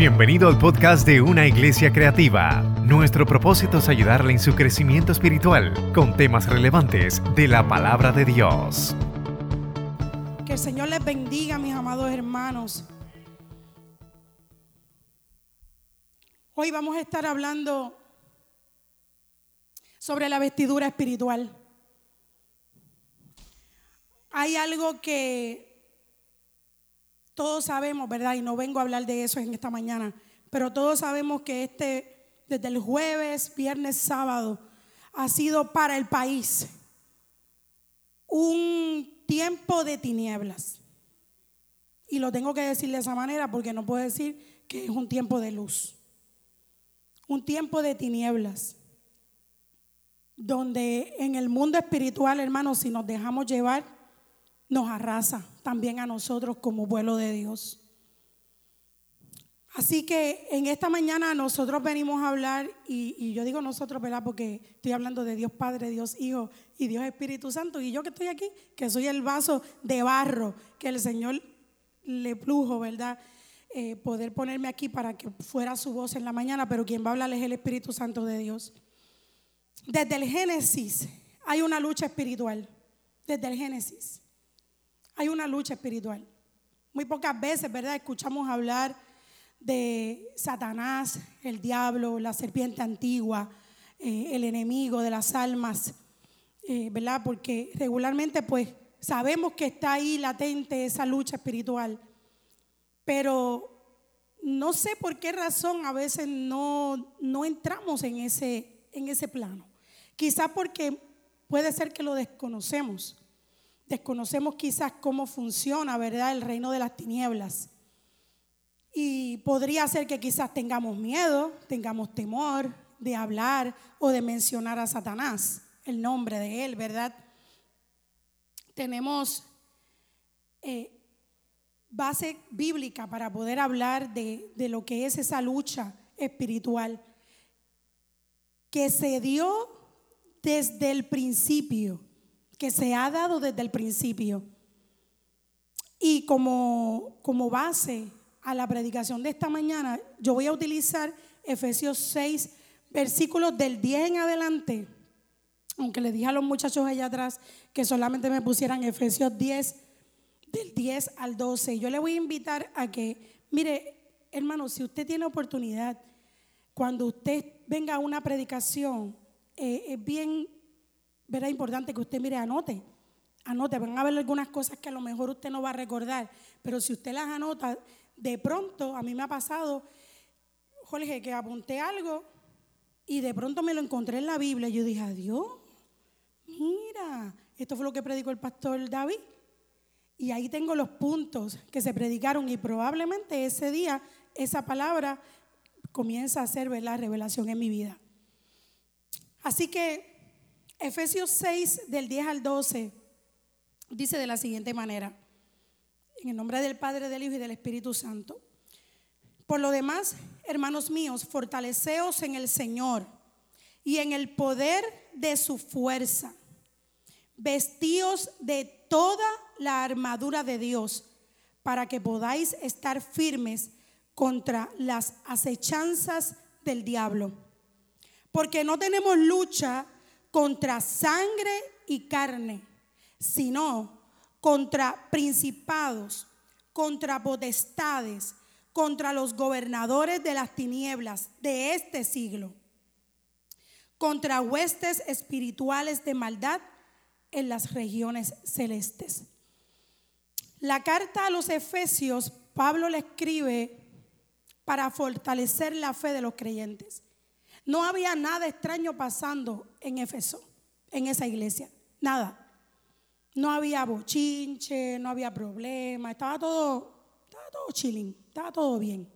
Bienvenido al podcast de Una Iglesia Creativa. Nuestro propósito es ayudarle en su crecimiento espiritual con temas relevantes de la palabra de Dios. Que el Señor les bendiga, mis amados hermanos. Hoy vamos a estar hablando sobre la vestidura espiritual. Hay algo que todos sabemos, ¿verdad? Y no vengo a hablar de eso en esta mañana, pero todos sabemos que este, desde el jueves, viernes, sábado, ha sido para el país un tiempo de tinieblas. Y lo tengo que decir de esa manera porque no puedo decir que es un tiempo de luz. Un tiempo de tinieblas. Donde en el mundo espiritual, hermanos, si nos dejamos llevar, nos arrasa también a nosotros como pueblo de Dios. Así que en esta mañana nosotros venimos a hablar, y, yo digo nosotros, ¿verdad? Porque estoy hablando de Dios Padre, Dios Hijo y Dios Espíritu Santo, y yo que estoy aquí, que soy el vaso de barro que el Señor le plujo, ¿verdad? Eh, poder ponerme aquí para que fuera su voz en la mañana, pero quien va a hablar es el Espíritu Santo de Dios. Desde el Génesis hay una lucha espiritual, desde el Génesis hay una lucha espiritual. Muy pocas veces, ¿verdad? Escuchamos hablar de Satanás, el diablo, la serpiente antigua, eh, el enemigo de las almas, eh, ¿verdad? Porque regularmente pues sabemos que está ahí latente esa lucha espiritual, pero no sé por qué razón a veces no, no entramos en ese, en ese plano. Quizás porque puede ser que lo desconocemos desconocemos quizás cómo funciona, ¿verdad?, el reino de las tinieblas. Y podría ser que quizás tengamos miedo, tengamos temor de hablar o de mencionar a Satanás, el nombre de él, ¿verdad? Tenemos eh, base bíblica para poder hablar de, de lo que es esa lucha espiritual que se dio desde el principio que se ha dado desde el principio. Y como, como base a la predicación de esta mañana, yo voy a utilizar Efesios 6, versículos del 10 en adelante, aunque le dije a los muchachos allá atrás que solamente me pusieran Efesios 10, del 10 al 12. Yo le voy a invitar a que, mire, hermano, si usted tiene oportunidad, cuando usted venga a una predicación, eh, es bien ¿verdad? Importante que usted mire, anote. Anote, van a ver algunas cosas que a lo mejor usted no va a recordar, pero si usted las anota, de pronto a mí me ha pasado, Jorge, que apunté algo y de pronto me lo encontré en la Biblia y yo dije, adiós, mira, esto fue lo que predicó el pastor David. Y ahí tengo los puntos que se predicaron y probablemente ese día esa palabra comienza a ser la revelación en mi vida. Así que Efesios 6 del 10 al 12 dice de la siguiente manera, en el nombre del Padre, del Hijo y del Espíritu Santo. Por lo demás, hermanos míos, fortaleceos en el Señor y en el poder de su fuerza. Vestíos de toda la armadura de Dios para que podáis estar firmes contra las acechanzas del diablo. Porque no tenemos lucha contra sangre y carne, sino contra principados, contra potestades, contra los gobernadores de las tinieblas de este siglo, contra huestes espirituales de maldad en las regiones celestes. La carta a los Efesios, Pablo le escribe para fortalecer la fe de los creyentes. No había nada extraño pasando en Éfeso, en esa iglesia. Nada. No había bochinche, no había problema, estaba todo, estaba todo chilling, estaba todo bien.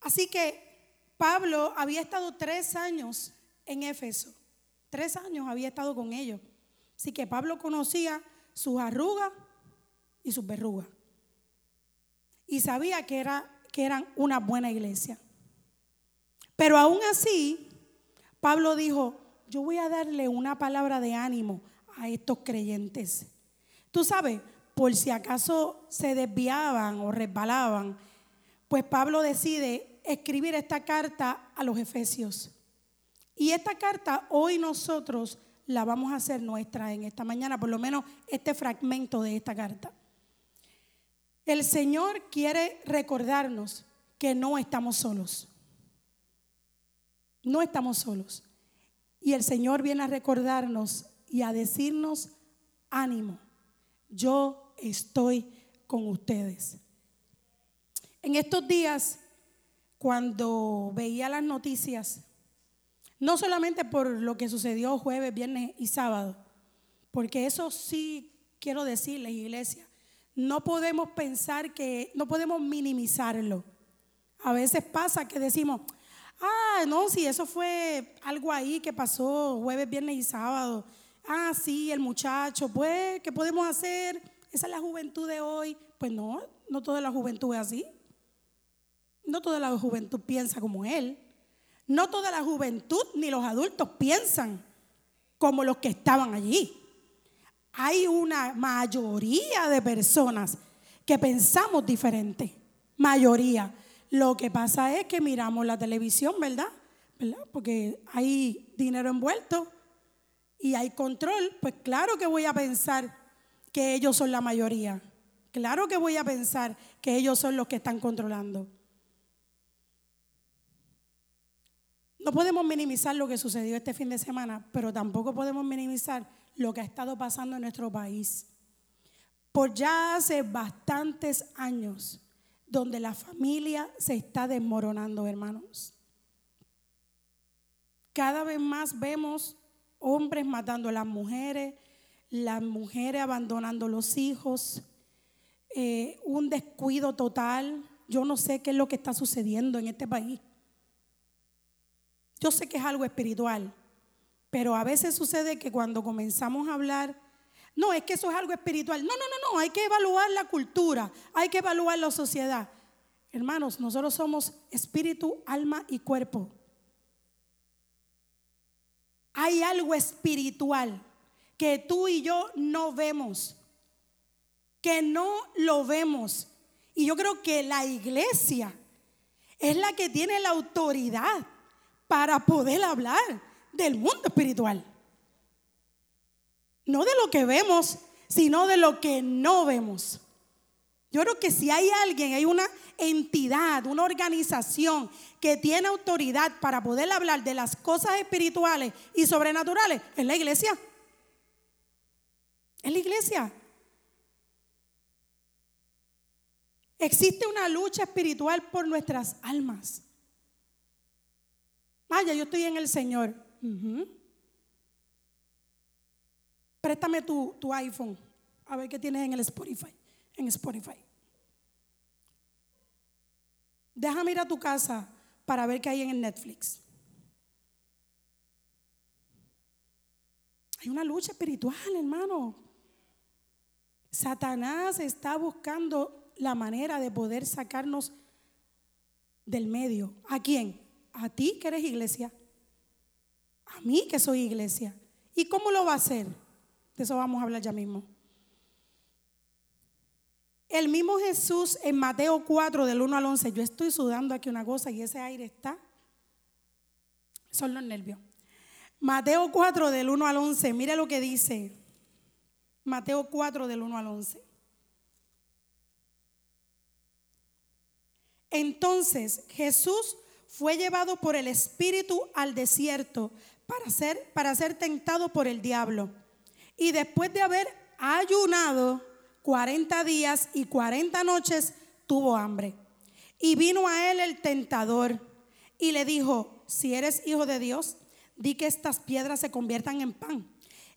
Así que Pablo había estado tres años en Éfeso. Tres años había estado con ellos. Así que Pablo conocía sus arrugas y sus verrugas. Y sabía que, era, que eran una buena iglesia. Pero aún así, Pablo dijo, yo voy a darle una palabra de ánimo a estos creyentes. Tú sabes, por si acaso se desviaban o resbalaban pues Pablo decide escribir esta carta a los Efesios. Y esta carta hoy nosotros la vamos a hacer nuestra en esta mañana, por lo menos este fragmento de esta carta. El Señor quiere recordarnos que no estamos solos. No estamos solos. Y el Señor viene a recordarnos y a decirnos, ánimo, yo estoy con ustedes. En estos días, cuando veía las noticias, no solamente por lo que sucedió jueves, viernes y sábado, porque eso sí quiero decirles, iglesia, no podemos pensar que, no podemos minimizarlo. A veces pasa que decimos, ah, no, si eso fue algo ahí que pasó jueves, viernes y sábado. Ah, sí, el muchacho, pues, ¿qué podemos hacer? Esa es la juventud de hoy. Pues no, no toda la juventud es así. No toda la juventud piensa como él. No toda la juventud ni los adultos piensan como los que estaban allí. Hay una mayoría de personas que pensamos diferente. Mayoría. Lo que pasa es que miramos la televisión, ¿verdad? Porque hay dinero envuelto y hay control. Pues claro que voy a pensar que ellos son la mayoría. Claro que voy a pensar que ellos son los que están controlando. No podemos minimizar lo que sucedió este fin de semana, pero tampoco podemos minimizar lo que ha estado pasando en nuestro país. Por ya hace bastantes años, donde la familia se está desmoronando, hermanos. Cada vez más vemos hombres matando a las mujeres, las mujeres abandonando los hijos, eh, un descuido total. Yo no sé qué es lo que está sucediendo en este país. Yo sé que es algo espiritual, pero a veces sucede que cuando comenzamos a hablar no, es que eso es algo espiritual. No, no, no, no, hay que evaluar la cultura, hay que evaluar la sociedad. Hermanos, nosotros somos espíritu, alma y cuerpo. Hay algo espiritual que tú y yo no vemos, que no lo vemos. Y yo creo que la iglesia es la que tiene la autoridad para poder hablar del mundo espiritual. No de lo que vemos, sino de lo que no vemos. Yo creo que si hay alguien, hay una entidad, una organización que tiene autoridad para poder hablar de las cosas espirituales y sobrenaturales, es la iglesia. Es la iglesia. Existe una lucha espiritual por nuestras almas. Vaya, yo estoy en el Señor. Préstame tu, tu iPhone a ver qué tienes en el Spotify. En Spotify. Déjame ir a tu casa para ver qué hay en el Netflix. Hay una lucha espiritual, hermano. Satanás está buscando la manera de poder sacarnos del medio. ¿A quién? A ti que eres iglesia. A mí que soy iglesia. ¿Y cómo lo va a hacer? De eso vamos a hablar ya mismo. El mismo Jesús en Mateo 4 del 1 al 11, yo estoy sudando aquí una cosa y ese aire está, son los nervios. Mateo 4 del 1 al 11, mire lo que dice. Mateo 4 del 1 al 11. Entonces Jesús fue llevado por el Espíritu al desierto para ser, para ser tentado por el diablo. Y después de haber ayunado 40 días y 40 noches, tuvo hambre. Y vino a él el tentador y le dijo, si eres hijo de Dios, di que estas piedras se conviertan en pan.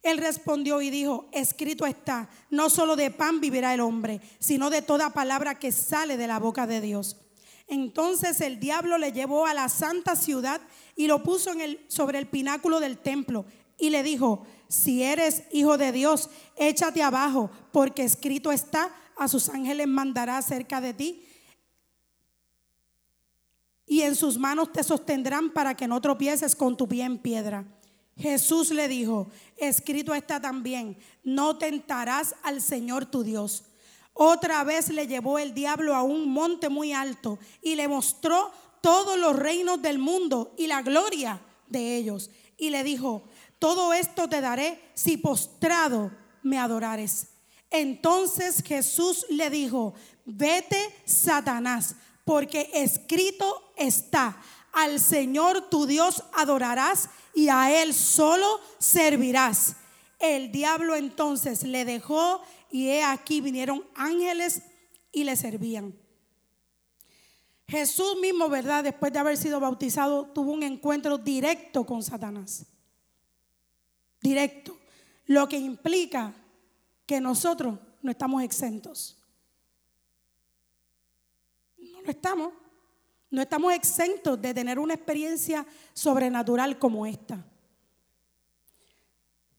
Él respondió y dijo, escrito está, no solo de pan vivirá el hombre, sino de toda palabra que sale de la boca de Dios. Entonces el diablo le llevó a la santa ciudad y lo puso en el, sobre el pináculo del templo y le dijo, si eres hijo de Dios, échate abajo, porque escrito está, a sus ángeles mandará cerca de ti y en sus manos te sostendrán para que no tropieces con tu pie en piedra. Jesús le dijo, escrito está también, no tentarás al Señor tu Dios. Otra vez le llevó el diablo a un monte muy alto y le mostró todos los reinos del mundo y la gloria de ellos. Y le dijo, todo esto te daré si postrado me adorares. Entonces Jesús le dijo, vete Satanás, porque escrito está, al Señor tu Dios adorarás y a Él solo servirás. El diablo entonces le dejó y he aquí vinieron ángeles y le servían. Jesús mismo, ¿verdad? Después de haber sido bautizado, tuvo un encuentro directo con Satanás. Directo. Lo que implica que nosotros no estamos exentos. No lo estamos. No estamos exentos de tener una experiencia sobrenatural como esta.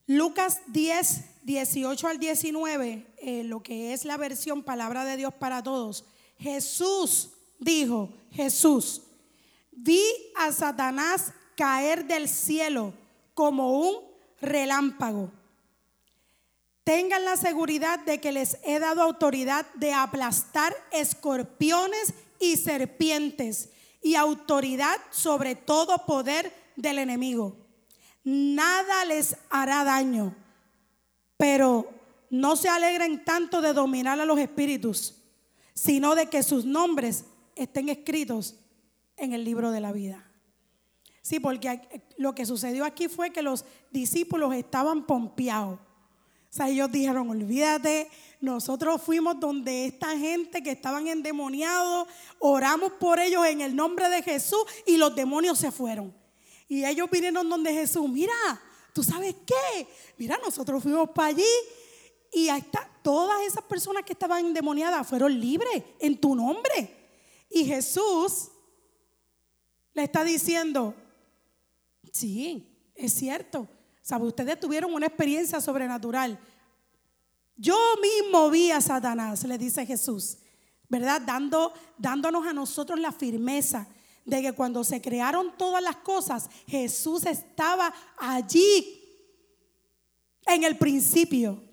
Lucas 10, 18 al 19, eh, lo que es la versión palabra de Dios para todos. Jesús dijo, Jesús, vi a Satanás caer del cielo como un relámpago. Tengan la seguridad de que les he dado autoridad de aplastar escorpiones y serpientes y autoridad sobre todo poder del enemigo. Nada les hará daño, pero no se alegren tanto de dominar a los espíritus, sino de que sus nombres estén escritos en el libro de la vida. Sí, porque lo que sucedió aquí fue que los discípulos estaban pompeados. O sea, ellos dijeron, olvídate, nosotros fuimos donde esta gente que estaban endemoniados, oramos por ellos en el nombre de Jesús y los demonios se fueron. Y ellos vinieron donde Jesús, mira, ¿tú sabes qué? Mira, nosotros fuimos para allí y ahí está, todas esas personas que estaban endemoniadas fueron libres en tu nombre. Y Jesús le está diciendo, sí, es cierto, ¿Sabe? Ustedes tuvieron una experiencia sobrenatural. Yo mismo vi a Satanás, le dice Jesús, ¿verdad? Dando, dándonos a nosotros la firmeza de que cuando se crearon todas las cosas, Jesús estaba allí en el principio.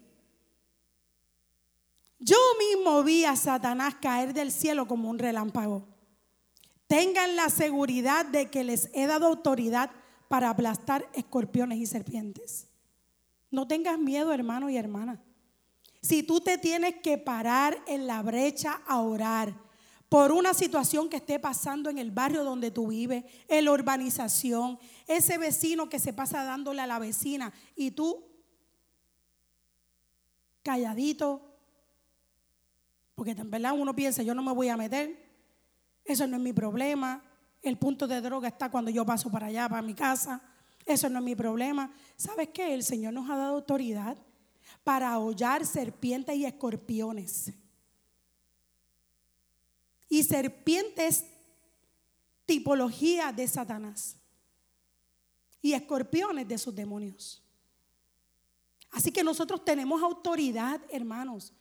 Yo mismo vi a Satanás caer del cielo como un relámpago. Tengan la seguridad de que les he dado autoridad para aplastar escorpiones y serpientes. No tengas miedo, hermano y hermana. Si tú te tienes que parar en la brecha a orar por una situación que esté pasando en el barrio donde tú vives, en la urbanización, ese vecino que se pasa dándole a la vecina y tú calladito, porque en verdad uno piensa, yo no me voy a meter, eso no es mi problema, el punto de droga está cuando yo paso para allá, para mi casa. Eso no es mi problema. ¿Sabes qué? El Señor nos ha dado autoridad para hollar serpientes y escorpiones. Y serpientes, tipología de Satanás. Y escorpiones de sus demonios. Así que nosotros tenemos autoridad, hermanos,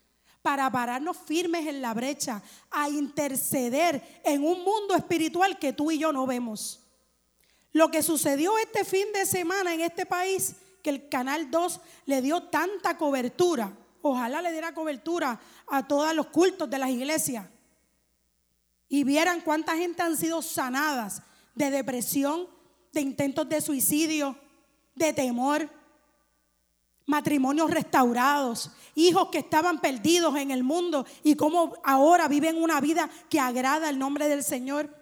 para pararnos firmes en la brecha, a interceder en un mundo espiritual que tú y yo no vemos. Lo que sucedió este fin de semana en este país, que el Canal 2 le dio tanta cobertura, ojalá le diera cobertura a todos los cultos de las iglesias y vieran cuánta gente han sido sanadas de depresión, de intentos de suicidio, de temor matrimonios restaurados, hijos que estaban perdidos en el mundo y cómo ahora viven una vida que agrada el nombre del Señor.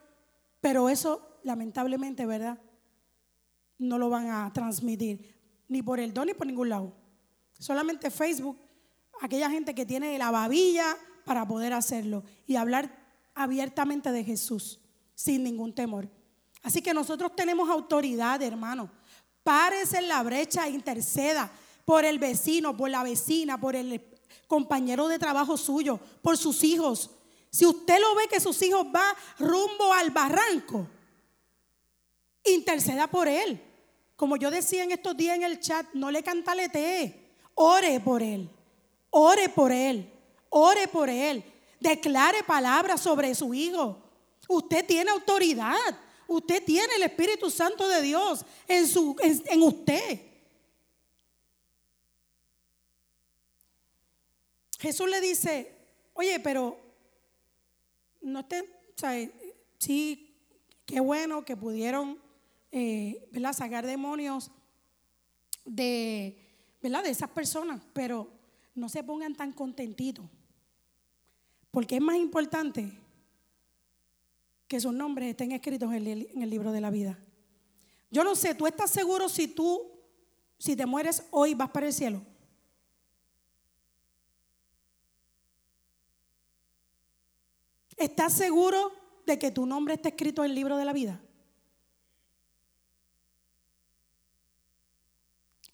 Pero eso, lamentablemente, ¿verdad? No lo van a transmitir, ni por el don ni por ningún lado. Solamente Facebook, aquella gente que tiene la babilla para poder hacerlo y hablar abiertamente de Jesús, sin ningún temor. Así que nosotros tenemos autoridad, hermano. Párese en la brecha e interceda por el vecino, por la vecina, por el compañero de trabajo suyo, por sus hijos. Si usted lo ve que sus hijos van rumbo al barranco, interceda por él. Como yo decía en estos días en el chat, no le cantaletee, ore por él, ore por él, ore por él, declare palabras sobre su hijo. Usted tiene autoridad, usted tiene el Espíritu Santo de Dios en, su, en usted. Jesús le dice, Oye, pero no estén, o sea, sí, qué bueno que pudieron, eh, ¿verdad? Sacar demonios de, ¿verdad? De esas personas, pero no se pongan tan contentitos, porque es más importante que sus nombres estén escritos en el libro de la vida. Yo no sé, ¿tú estás seguro si tú, si te mueres hoy, vas para el cielo? ¿Estás seguro de que tu nombre está escrito en el libro de la vida?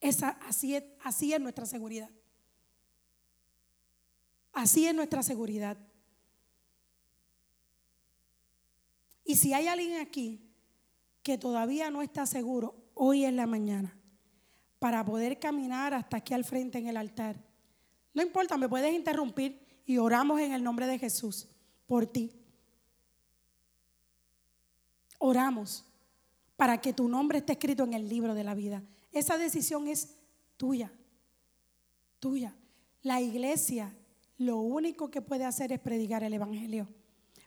Esa, así, es, así es nuestra seguridad. Así es nuestra seguridad. Y si hay alguien aquí que todavía no está seguro, hoy en la mañana, para poder caminar hasta aquí al frente en el altar, no importa, me puedes interrumpir y oramos en el nombre de Jesús por ti. Oramos para que tu nombre esté escrito en el libro de la vida. Esa decisión es tuya, tuya. La iglesia lo único que puede hacer es predicar el Evangelio.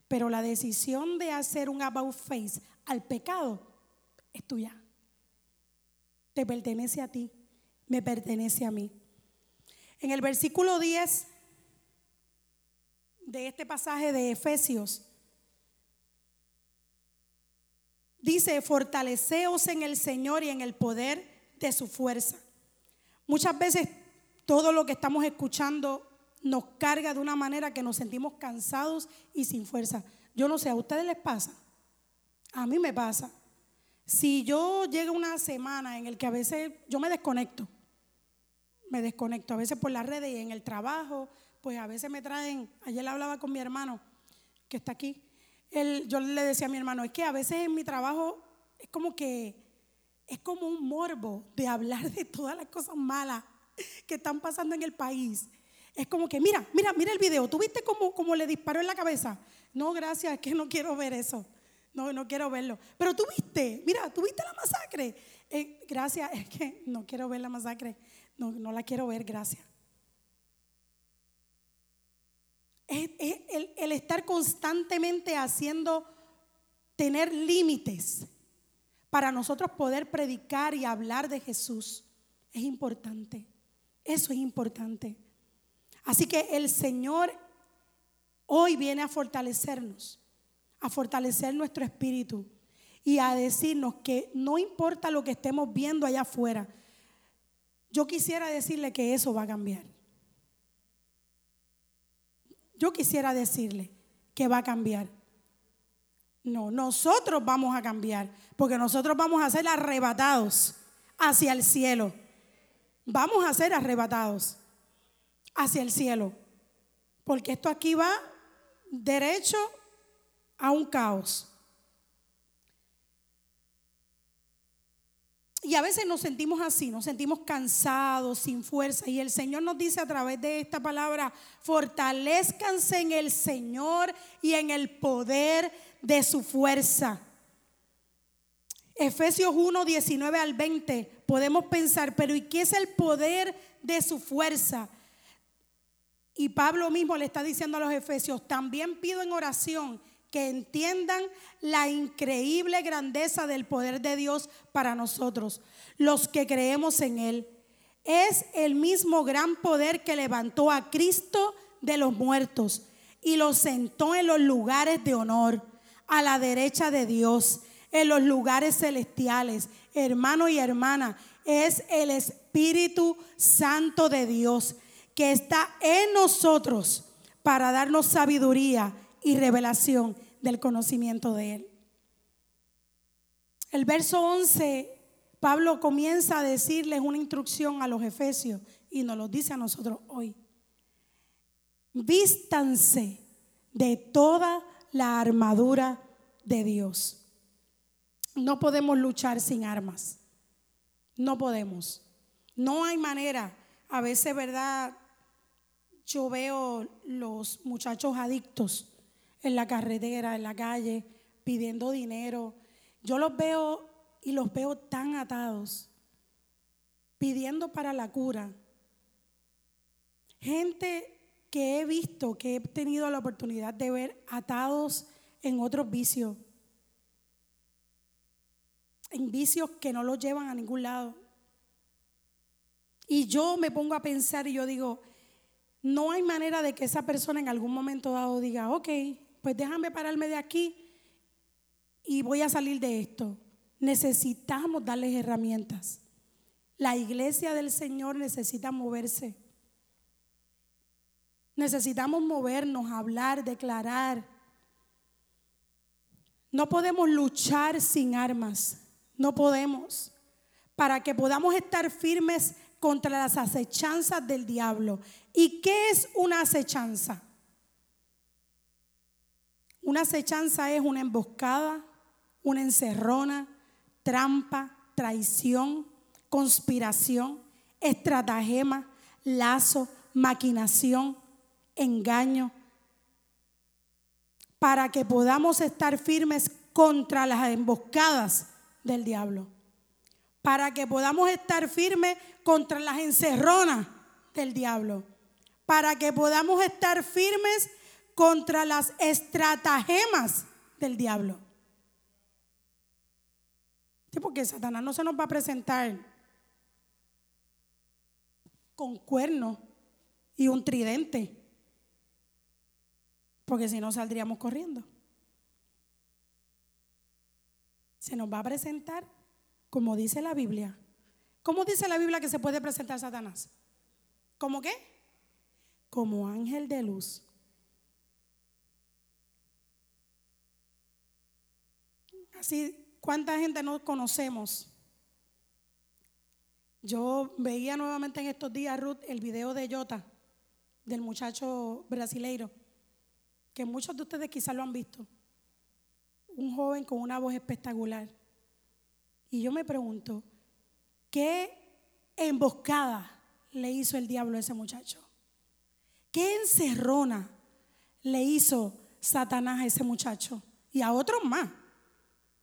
Pero la decisión de hacer un about face al pecado es tuya. Te pertenece a ti, me pertenece a mí. En el versículo 10 de este pasaje de Efesios. Dice, fortaleceos en el Señor y en el poder de su fuerza. Muchas veces todo lo que estamos escuchando nos carga de una manera que nos sentimos cansados y sin fuerza. Yo no sé, ¿a ustedes les pasa? A mí me pasa. Si yo llego una semana en el que a veces yo me desconecto, me desconecto, a veces por las redes y en el trabajo, pues a veces me traen, ayer hablaba con mi hermano que está aquí, yo le decía a mi hermano, es que a veces en mi trabajo es como que, es como un morbo de hablar de todas las cosas malas que están pasando en el país. Es como que, mira, mira, mira el video, ¿tú viste cómo, le disparó en la cabeza? No, gracias, es que no quiero ver eso. No, no quiero verlo. Pero tú viste, mira, tú viste la masacre. Eh, gracias, es que no quiero ver la masacre. No, no la quiero ver, gracias. Es, el, estar constantemente haciendo, tener límites para nosotros poder predicar y hablar de Jesús. Es importante. Eso es importante. Así que el Señor hoy viene a fortalecernos, a fortalecer nuestro espíritu y a decirnos que no importa lo que estemos viendo allá afuera, yo quisiera decirle que eso va a cambiar yo quisiera decirle que va a cambiar. No, nosotros vamos a cambiar, porque nosotros vamos a ser arrebatados hacia el cielo. Vamos a ser arrebatados hacia el cielo, porque esto aquí va derecho a un caos. Y a veces nos sentimos así, nos sentimos cansados, sin fuerza. Y el Señor nos dice a través de esta palabra, fortalezcanse en el Señor y en el poder de su fuerza. Efesios 1, 19 al 20, podemos pensar, pero ¿y qué es el poder de su fuerza? Y Pablo mismo le está diciendo a los efesios, también pido en oración que entiendan la increíble grandeza del poder de Dios para nosotros, los que creemos en Él. Es el mismo gran poder que levantó a Cristo de los muertos y lo sentó en los lugares de honor, a la derecha de Dios, en los lugares celestiales. Hermano y hermana, es el Espíritu Santo de Dios que está en nosotros para darnos sabiduría y revelación del conocimiento de Él. El verso 11, Pablo comienza a decirles una instrucción a los efesios y nos lo dice a nosotros hoy. Vístanse de toda la armadura de Dios. No podemos luchar sin armas. No podemos. No hay manera. A veces, ¿verdad? Yo veo los muchachos adictos en la carretera, en la calle, pidiendo dinero. Yo los veo y los veo tan atados, pidiendo para la cura. Gente que he visto, que he tenido la oportunidad de ver atados en otros vicios, en vicios que no los llevan a ningún lado. Y yo me pongo a pensar y yo digo, no hay manera de que esa persona en algún momento dado diga, ok, pues déjame pararme de aquí y voy a salir de esto. Necesitamos darles herramientas. La iglesia del Señor necesita moverse. Necesitamos movernos, hablar, declarar. No podemos luchar sin armas. No podemos. Para que podamos estar firmes contra las acechanzas del diablo. ¿Y qué es una acechanza? Una acechanza es una emboscada, una encerrona, trampa, traición, conspiración, estratagema, lazo, maquinación, engaño, para que podamos estar firmes contra las emboscadas del diablo, para que podamos estar firmes contra las encerronas del diablo, para que podamos estar firmes contra las estratagemas del diablo. Porque Satanás no se nos va a presentar con cuernos y un tridente, porque si no saldríamos corriendo. Se nos va a presentar como dice la Biblia. ¿Cómo dice la Biblia que se puede presentar Satanás? ¿Cómo qué? Como ángel de luz. Así, ¿cuánta gente no conocemos? Yo veía nuevamente en estos días, Ruth, el video de Jota, del muchacho brasileiro, que muchos de ustedes quizás lo han visto. Un joven con una voz espectacular. Y yo me pregunto, ¿qué emboscada le hizo el diablo a ese muchacho? ¿Qué encerrona le hizo Satanás a ese muchacho? Y a otros más.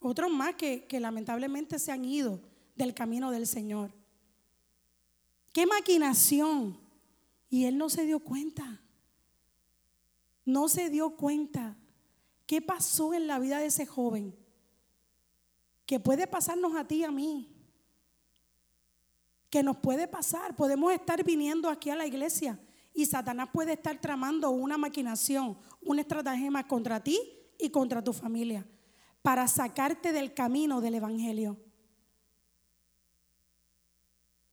Otros más que, lamentablemente se han ido del camino del Señor. Qué maquinación. Y él no se dio cuenta. No se dio cuenta. ¿Qué pasó en la vida de ese joven? Que puede pasarnos a ti y a mí. Que nos puede pasar. Podemos estar viniendo aquí a la iglesia y Satanás puede estar tramando una maquinación, una estratagema contra ti y contra tu familia para sacarte del camino del Evangelio.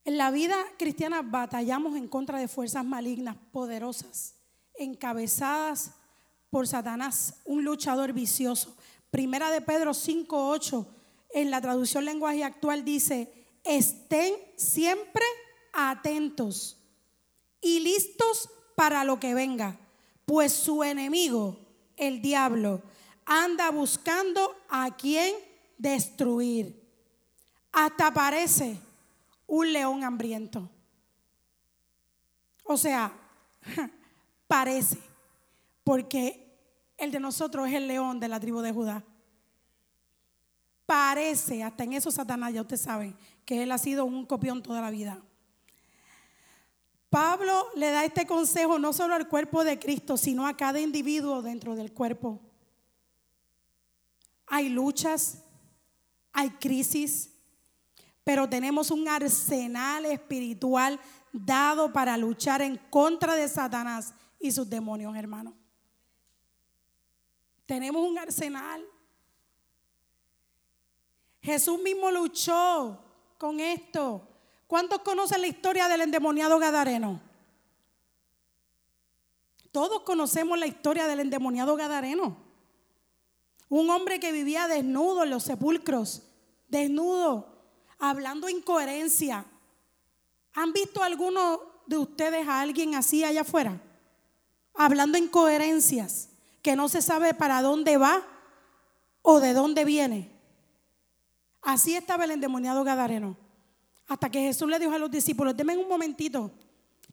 En la vida cristiana batallamos en contra de fuerzas malignas, poderosas, encabezadas por Satanás, un luchador vicioso. Primera de Pedro 5.8, en la traducción lenguaje actual dice, estén siempre atentos y listos para lo que venga, pues su enemigo, el diablo, anda buscando a quien destruir. Hasta parece un león hambriento. O sea, parece, porque el de nosotros es el león de la tribu de Judá. Parece, hasta en eso Satanás, ya ustedes saben, que él ha sido un copión toda la vida. Pablo le da este consejo no solo al cuerpo de Cristo, sino a cada individuo dentro del cuerpo hay luchas, hay crisis, pero tenemos un arsenal espiritual dado para luchar en contra de Satanás y sus demonios, hermano. Tenemos un arsenal. Jesús mismo luchó con esto. ¿Cuántos conocen la historia del endemoniado Gadareno? Todos conocemos la historia del endemoniado Gadareno. Un hombre que vivía desnudo en los sepulcros, desnudo, hablando incoherencia. ¿Han visto alguno de ustedes a alguien así allá afuera? Hablando incoherencias, que no se sabe para dónde va o de dónde viene. Así estaba el endemoniado Gadareno. Hasta que Jesús le dijo a los discípulos, denme un momentito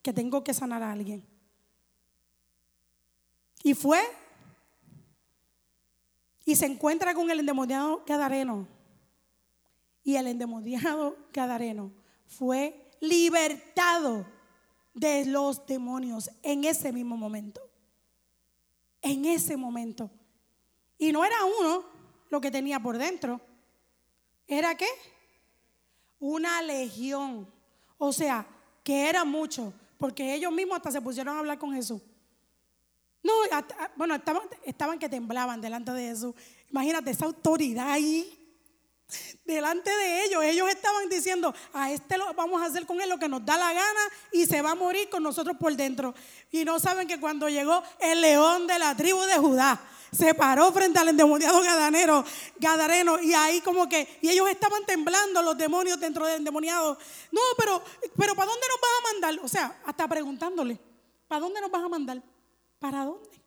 que tengo que sanar a alguien. Y fue y se encuentra con el endemoniado Gadareno. Y el endemoniado Gadareno fue libertado de los demonios en ese mismo momento. En ese momento. Y no era uno lo que tenía por dentro. ¿Era qué? Una legión. O sea, que era mucho. Porque ellos mismos hasta se pusieron a hablar con Jesús. No, bueno, estaban, que temblaban delante de Jesús. Imagínate esa autoridad ahí delante de ellos. Ellos estaban diciendo, a este lo vamos a hacer con él lo que nos da la gana y se va a morir con nosotros por dentro. Y no saben que cuando llegó el león de la tribu de Judá, se paró frente al endemoniado gadanero, gadareno y ahí como que, y ellos estaban temblando los demonios dentro del endemoniado. No, pero, pero ¿para dónde nos vas a mandar? O sea, hasta preguntándole, ¿para dónde nos vas a mandar? ¿Para dónde?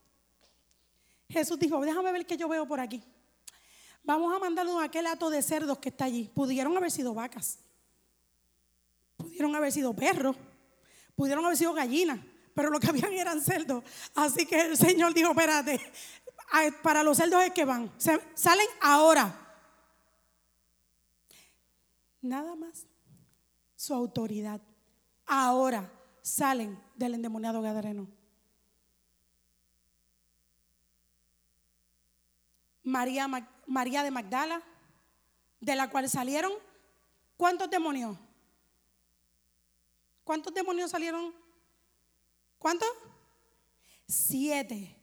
Jesús dijo, déjame ver qué yo veo por aquí. Vamos a mandarlo a aquel hato de cerdos que está allí. Pudieron haber sido vacas, pudieron haber sido perros, pudieron haber sido gallinas, pero lo que habían eran cerdos. Así que el Señor dijo, espérate, para los cerdos es que van, salen ahora. Nada más su autoridad. Ahora salen del endemoniado gadareno. María, María de Magdala, de la cual salieron, ¿cuántos demonios? ¿Cuántos demonios salieron? ¿Cuántos? Siete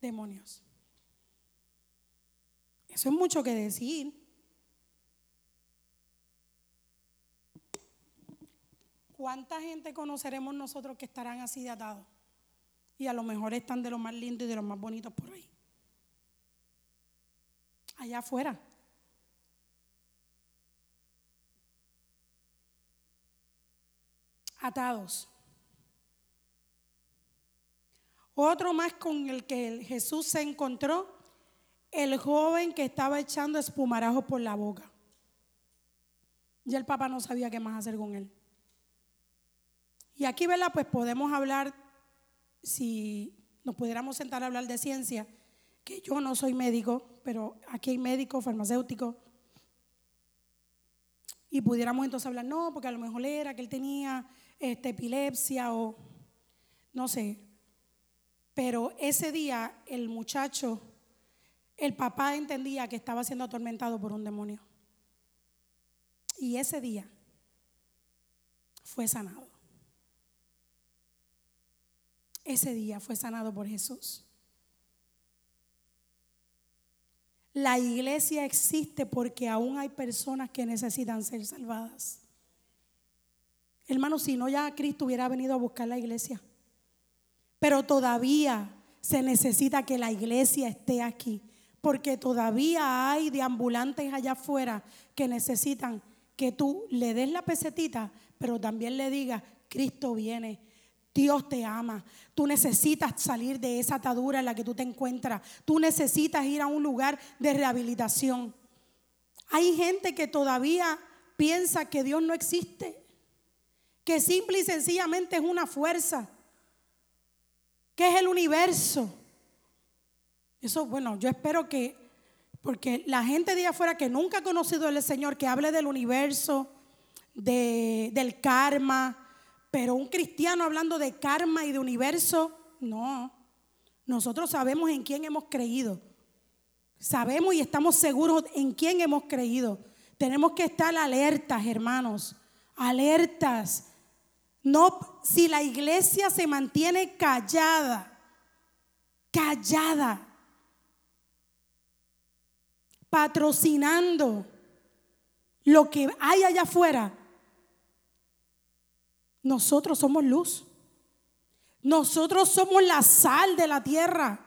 demonios. Eso es mucho que decir. ¿Cuánta gente conoceremos nosotros que estarán así de atados? Y a lo mejor están de lo más lindo y de los más bonitos por ahí allá afuera. Atados. Otro más con el que Jesús se encontró, el joven que estaba echando espumarajo por la boca. Y el papá no sabía qué más hacer con él. Y aquí, ¿verdad? Pues podemos hablar, si nos pudiéramos sentar a hablar de ciencia, que yo no soy médico, pero aquí hay médicos, farmacéuticos. Y pudiéramos entonces hablar, no, porque a lo mejor era que él tenía este, epilepsia o no sé. Pero ese día el muchacho, el papá entendía que estaba siendo atormentado por un demonio. Y ese día fue sanado. Ese día fue sanado por Jesús. La iglesia existe porque aún hay personas que necesitan ser salvadas. Hermano, si no ya Cristo hubiera venido a buscar la iglesia. Pero todavía se necesita que la iglesia esté aquí. Porque todavía hay deambulantes allá afuera que necesitan que tú le des la pesetita, pero también le digas, Cristo viene Dios te ama. Tú necesitas salir de esa atadura en la que tú te encuentras. Tú necesitas ir a un lugar de rehabilitación. Hay gente que todavía piensa que Dios no existe, que simple y sencillamente es una fuerza, que es el universo. Eso, bueno, yo espero que, porque la gente de afuera que nunca ha conocido al Señor, que hable del universo, del karma, pero un cristiano hablando de karma y de universo, no. Nosotros sabemos en quién hemos creído. Sabemos y estamos seguros en quién hemos creído. Tenemos que estar alertas, hermanos. Alertas. No, si la iglesia se mantiene callada, callada, patrocinando lo que hay allá afuera, nosotros somos luz. Nosotros somos la sal de la tierra.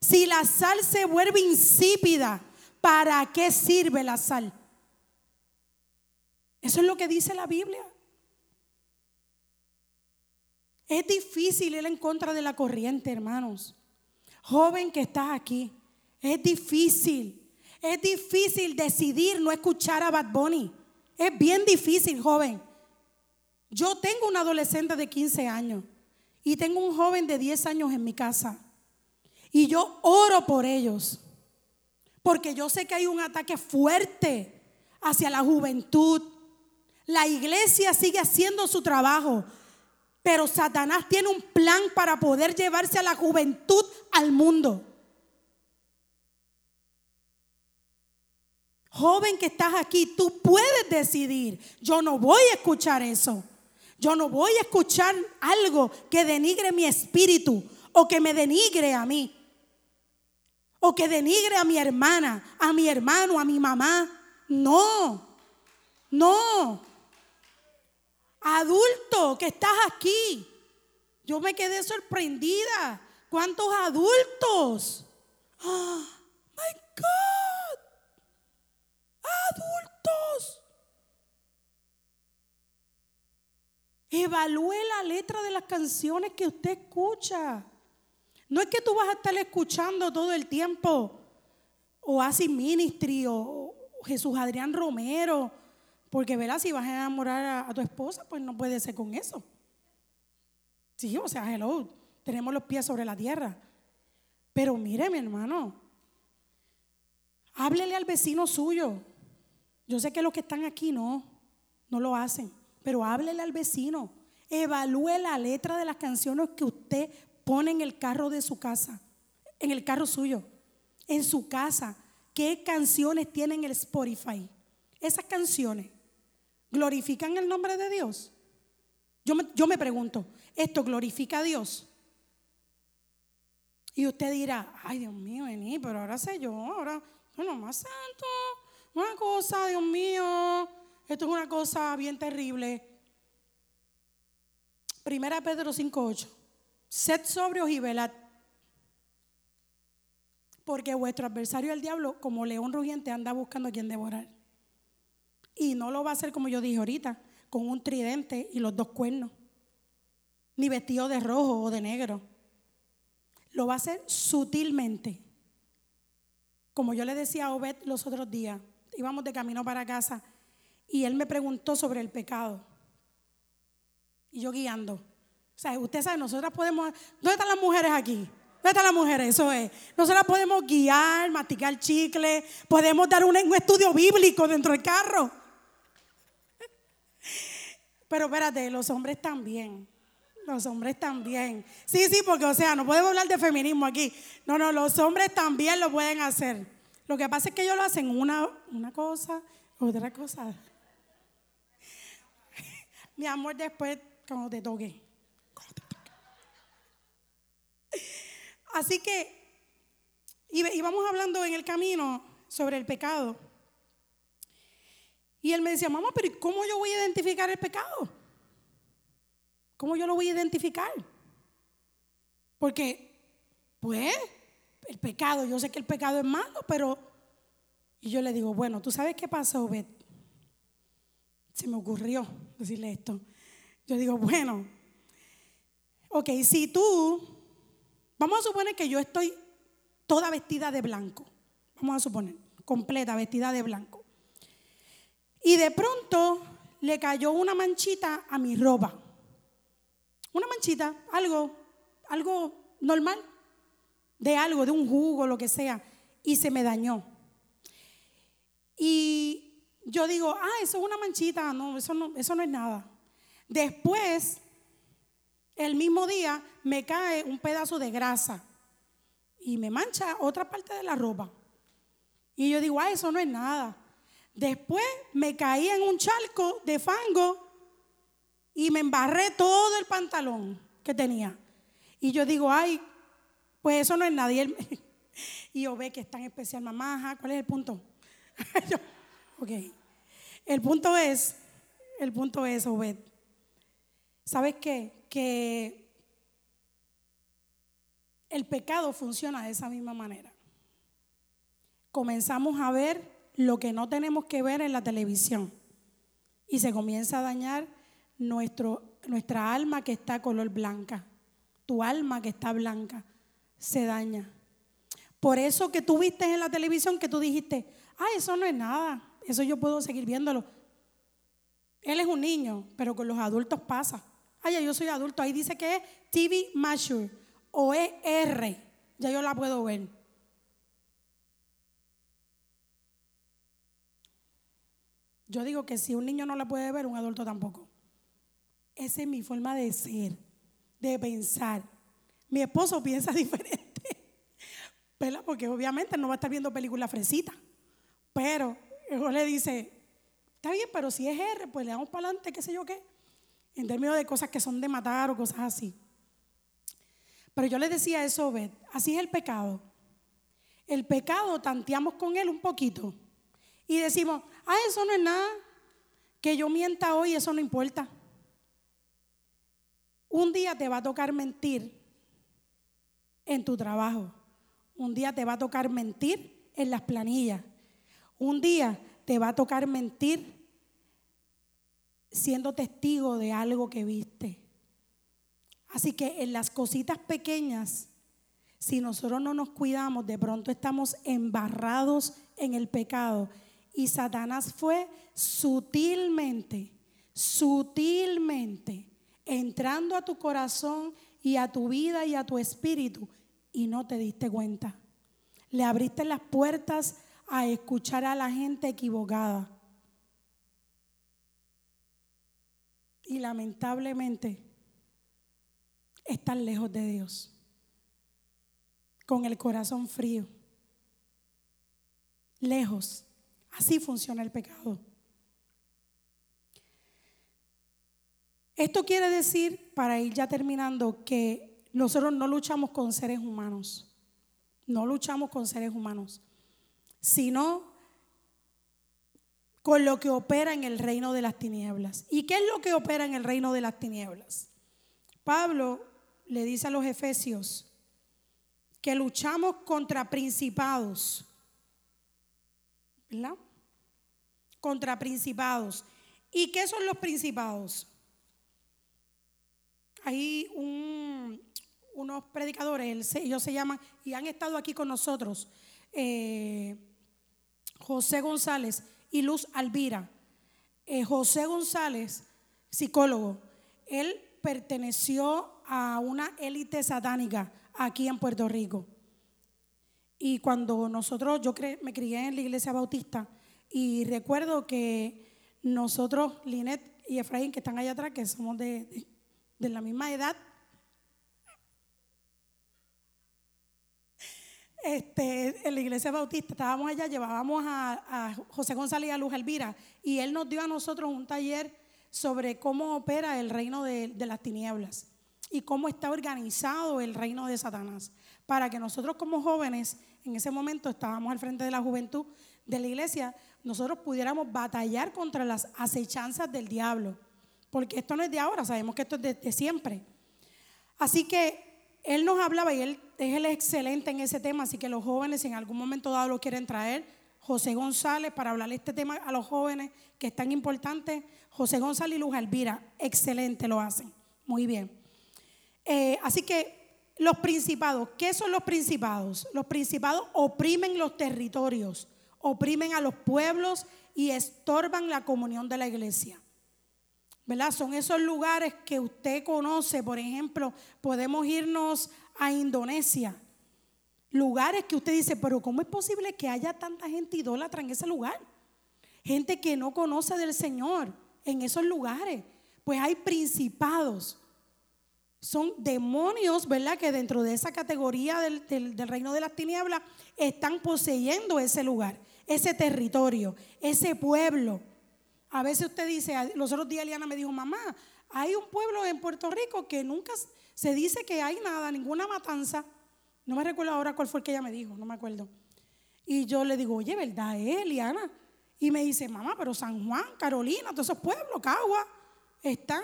Si la sal se vuelve insípida, ¿para qué sirve la sal? Eso es lo que dice la Biblia. Es difícil ir en contra de la corriente, hermanos. Joven que estás aquí, es difícil. Es difícil decidir no escuchar a Bad Bunny. Es bien difícil, joven. Yo tengo un adolescente de 15 años y tengo un joven de 10 años en mi casa. Y yo oro por ellos. Porque yo sé que hay un ataque fuerte hacia la juventud. La iglesia sigue haciendo su trabajo. Pero Satanás tiene un plan para poder llevarse a la juventud al mundo. Joven que estás aquí, tú puedes decidir, yo no voy a escuchar eso. Yo no voy a escuchar algo que denigre mi espíritu o que me denigre a mí. O que denigre a mi hermana, a mi hermano, a mi mamá. No, no. Adulto que estás aquí. Yo me quedé sorprendida. ¿Cuántos adultos? ¡Oh, my God! Adultos. Evalúe la letra de las canciones que usted escucha. No es que tú vas a estar escuchando todo el tiempo Oasis Ministry o Jesús Adrián Romero, porque verás, si vas a enamorar a, a, tu esposa, pues no puede ser con eso. Sí, o sea, hello, tenemos los pies sobre la tierra. Pero mire, mi hermano, háblele al vecino suyo. Yo sé que los que están aquí no, no lo hacen, pero háblele al vecino. Evalúe la letra de las canciones que usted pone en el carro de su casa, en el carro suyo, en su casa. ¿Qué canciones tienen el Spotify? Esas canciones glorifican el nombre de Dios. Yo me, yo me pregunto, ¿esto glorifica a Dios? Y usted dirá, ay Dios mío, vení, pero ahora sé yo, ahora, bueno, más santo, una cosa, Dios mío, esto es una cosa bien terrible. Primera Pedro 5.8, sed sobrios y velad, porque vuestro adversario el diablo, como león rugiente, anda buscando a quien devorar. Y no lo va a hacer como yo dije ahorita, con un tridente y los dos cuernos, ni vestido de rojo o de negro. Lo va a hacer sutilmente. Como yo le decía a Obed los otros días, íbamos de camino para casa y él me preguntó sobre el pecado. Y yo guiando. O sea, usted sabe, nosotras podemos... ¿Dónde están las mujeres aquí? ¿Dónde están las mujeres? Eso es. Nosotras podemos guiar, masticar chicle, podemos dar un, estudio bíblico dentro del carro. Pero espérate, los hombres también. Los hombres también. Sí, sí, porque o sea, no podemos hablar de feminismo aquí. No, no, los hombres también lo pueden hacer. Lo que pasa es que ellos lo hacen una, una cosa, otra cosa. Mi amor, después cuando te toque. Así que íbamos hablando en el camino sobre el pecado. Y él me decía, mamá, pero ¿cómo yo voy a identificar el pecado? ¿Cómo yo lo voy a identificar? Porque, pues, el pecado, yo sé que el pecado es malo, pero... Y yo le digo, bueno, ¿tú sabes qué pasa, Obed? Se me ocurrió decirle esto. Yo digo, bueno, ok, si tú, vamos a suponer que yo estoy toda vestida de blanco, vamos a suponer, completa, vestida de blanco. Y de pronto le cayó una manchita a mi ropa. Una manchita, algo, algo normal, de algo, de un jugo, lo que sea, y se me dañó. Y yo digo, ah, eso es una manchita, no, eso no, eso no es nada. Después, el mismo día, me cae un pedazo de grasa y me mancha otra parte de la ropa. Y yo digo, ah, eso no es nada. Después me caí en un charco de fango y me embarré todo el pantalón que tenía. Y yo digo, ay, pues eso no es nadie. Y yo ve que es tan especial, mamá, ¿cuál es el punto? ok. El punto es, el punto es, Obed. ¿Sabes qué? Que el pecado funciona de esa misma manera. Comenzamos a ver lo que no tenemos que ver en la televisión y se comienza a dañar nuestro, nuestra alma que está color blanca. Tu alma que está blanca se daña. Por eso que tú viste en la televisión que tú dijiste, ah, eso no es nada, eso yo puedo seguir viéndolo. Él es un niño, pero con los adultos pasa. Ay, yo soy adulto, ahí dice que es TV Mature o R, ya yo la puedo ver. Yo digo que si un niño no la puede ver, un adulto tampoco. Esa es mi forma de ser, de pensar. Mi esposo piensa diferente, ¿verdad? Porque obviamente no va a estar viendo películas fresitas. Pero él le dice, está bien, pero si es R, pues le damos para adelante, qué sé yo qué. En términos de cosas que son de matar o cosas así. Pero yo le decía eso, así es el pecado. El pecado tanteamos con él un poquito y decimos, ah, eso no es nada, que yo mienta hoy, eso no importa. Un día te va a tocar mentir en tu trabajo. Un día te va a tocar mentir en las planillas. Un día te va a tocar mentir siendo testigo de algo que viste. Así que en las cositas pequeñas, si nosotros no nos cuidamos, de pronto estamos embarrados en el pecado. Y Satanás fue sutilmente, sutilmente entrando a tu corazón y a tu vida y a tu espíritu y no te diste cuenta. Le abriste las puertas a escuchar a la gente equivocada. Y lamentablemente están lejos de Dios, con el corazón frío, lejos. Así funciona el pecado. Esto quiere decir, para ir ya terminando, que nosotros no luchamos con seres humanos. No luchamos con seres humanos, sino con lo que opera en el reino de las tinieblas. ¿Y qué es lo que opera en el reino de las tinieblas? Pablo le dice a los efesios que luchamos contra principados, ¿verdad? Contra principados. ¿Y qué son los principados? Hay unos predicadores, ellos se llaman, y han estado aquí con nosotros, eh, José González y Luz Alvira. Eh, José González, psicólogo, él perteneció a una élite satánica aquí en Puerto Rico. Y cuando nosotros, yo me crié en la iglesia bautista y recuerdo que nosotros, Linet y Efraín, que están allá atrás, que somos de, de la misma edad, este, en la iglesia bautista, estábamos allá, llevábamos a, José González a Luz Elvira, y él nos dio a nosotros un taller sobre cómo opera el reino de, de las tinieblas y cómo está organizado el reino de Satanás, para que nosotros como jóvenes, en ese momento estábamos al frente de la juventud de la iglesia, nosotros pudiéramos batallar contra las acechanzas del diablo, porque esto no es de ahora, sabemos que esto es de, siempre. Así que él nos hablaba y él es el excelente en ese tema, así que los jóvenes, si en algún momento dado lo quieren traer, José González, para hablarle este tema a los jóvenes que es tan importante, José González y Luz Elvira, excelente lo hacen, muy bien. Eh, así que los principados, ¿qué son los principados? Los principados oprimen los territorios, oprimen a los pueblos y estorban la comunión de la iglesia. ¿verdad? Son esos lugares que usted conoce, por ejemplo, podemos irnos a Indonesia. Lugares que usted dice, pero ¿cómo es posible que haya tanta gente idólatra en ese lugar? Gente que no conoce del Señor en esos lugares. Pues hay principados. Son demonios, ¿verdad? Que dentro de esa categoría del, del reino de las tinieblas están poseyendo ese lugar, ese territorio, ese pueblo. A veces usted dice, los otros días Eliana me dijo, mamá, hay un pueblo en Puerto Rico que nunca se dice que hay nada, ninguna matanza. No me recuerdo ahora cuál fue el que ella me dijo, no me acuerdo. Y yo le digo, oye, ¿verdad, Eliana? Y me dice, mamá, pero San Juan, Carolina, todos esos pueblos, Cagua, están,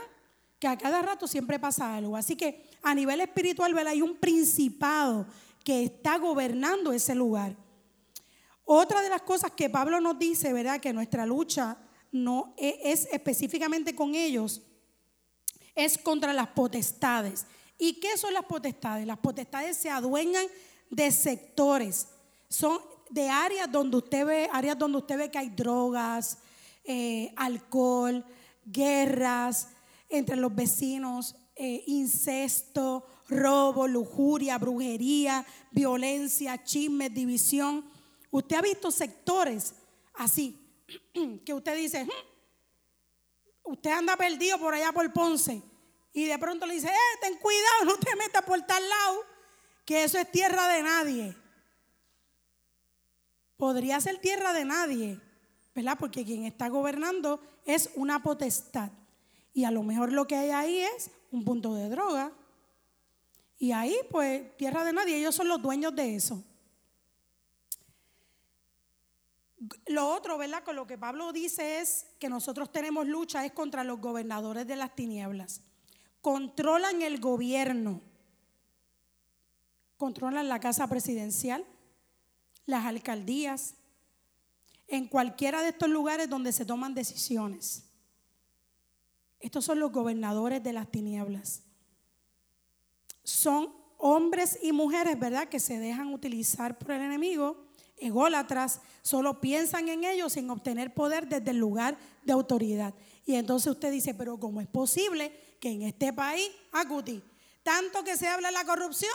que a cada rato siempre pasa algo. Así que a nivel espiritual, ¿verdad? hay un principado que está gobernando ese lugar. Otra de las cosas que Pablo nos dice, ¿verdad? Que nuestra lucha no e, es específicamente con ellos, es contra las potestades. ¿Y qué son las potestades? Las potestades se adueñan de sectores, son de áreas donde usted ve, áreas donde usted ve que hay drogas, eh, alcohol, guerras entre los vecinos, eh, incesto, robo, lujuria, brujería, violencia, chismes, división. Usted ha visto sectores así, que usted dice, hmm, usted anda perdido por allá por Ponce y de pronto le dice, eh, ten cuidado, no te metas por tal lado, que eso es tierra de nadie. Podría ser tierra de nadie, ¿verdad? Porque quien está gobernando es una potestad. Y a lo mejor lo que hay ahí es un punto de droga. Y ahí, pues, tierra de nadie, ellos son los dueños de eso. Lo otro, ¿verdad? Con lo que Pablo dice es que nosotros tenemos lucha es contra los gobernadores de las tinieblas. Controlan el gobierno. Controlan la casa presidencial, las alcaldías, en cualquiera de estos lugares donde se toman decisiones. Estos son los gobernadores de las tinieblas. Son hombres y mujeres, ¿verdad?, que se dejan utilizar por el enemigo ególatras, solo piensan en ellos sin obtener poder desde el lugar de autoridad. Y entonces usted dice, pero ¿cómo es posible que en este país, acuti, tanto que se habla de la corrupción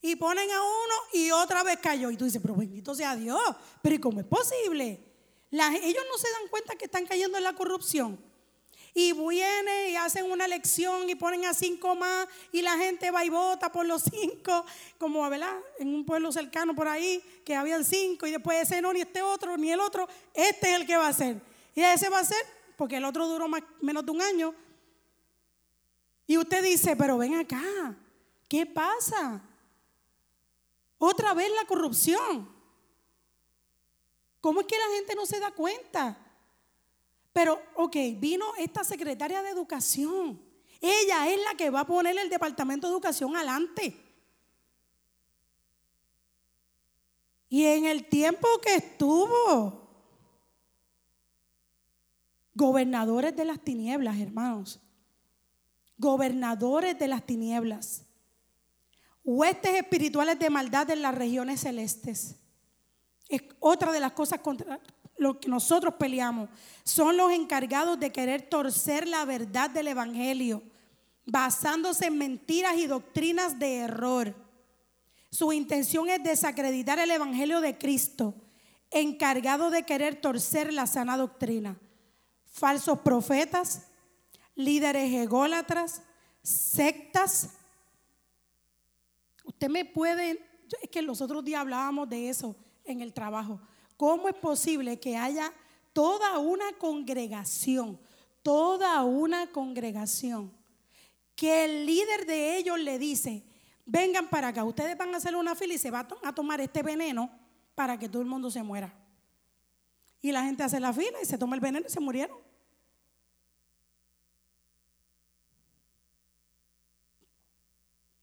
y ponen a uno y otra vez cayó? Y tú dices, pero bendito sea Dios, pero ¿cómo es posible? ellos no se dan cuenta que están cayendo en la corrupción y viene y hacen una elección y ponen a cinco más y la gente va y vota por los cinco, como ¿verdad? en un pueblo cercano por ahí, que habían cinco y después ese no, ni este otro, ni el otro, este es el que va a ser. Y ese va a ser, porque el otro duró más, menos de un año. Y usted dice, pero ven acá, ¿qué pasa? Otra vez la corrupción. ¿Cómo es que la gente no se da cuenta? Pero, ok, vino esta secretaria de educación. Ella es la que va a poner el departamento de educación adelante. Y en el tiempo que estuvo, gobernadores de las tinieblas, hermanos, gobernadores de las tinieblas, huestes espirituales de maldad en las regiones celestes. Es otra de las cosas contra, lo que nosotros peleamos, son los encargados de querer torcer la verdad del Evangelio, basándose en mentiras y doctrinas de error. Su intención es desacreditar el Evangelio de Cristo, encargado de querer torcer la sana doctrina. Falsos profetas, líderes ególatras, sectas. Usted me puede, es que los otros días hablábamos de eso en el trabajo. ¿Cómo es posible que haya toda una congregación, toda una congregación, que el líder de ellos le dice, vengan para acá, ustedes van a hacer una fila y se van a tomar este veneno para que todo el mundo se muera? Y la gente hace la fila y se toma el veneno y se murieron.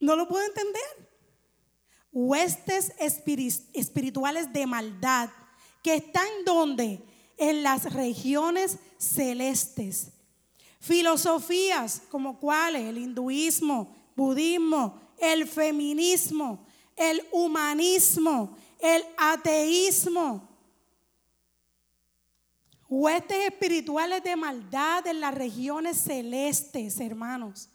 No lo puedo entender. Huestes espirituales de maldad que están donde? En las regiones celestes. Filosofías como cuáles, el hinduismo, budismo, el feminismo, el humanismo, el ateísmo. Huestes espirituales de maldad en las regiones celestes, hermanos.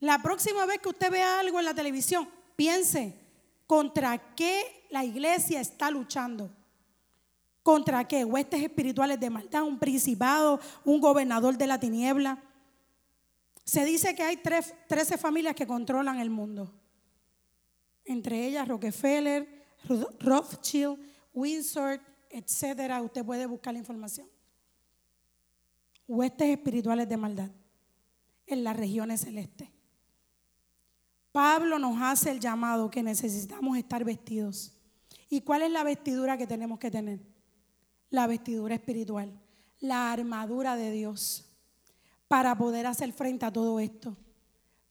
La próxima vez que usted vea algo en la televisión, piense, ¿contra qué la iglesia está luchando. ¿Contra qué? Huestes espirituales de maldad, un principado, un gobernador de la tiniebla. Se dice que hay 13 familias que controlan el mundo. Entre ellas Rockefeller, Rothschild, Windsor, etcétera. Usted puede buscar la información. Huestes espirituales de maldad en las regiones celestes. Pablo nos hace el llamado que necesitamos estar vestidos ¿Y cuál es la vestidura que tenemos que tener? La vestidura espiritual, la armadura de Dios para poder hacer frente a todo esto.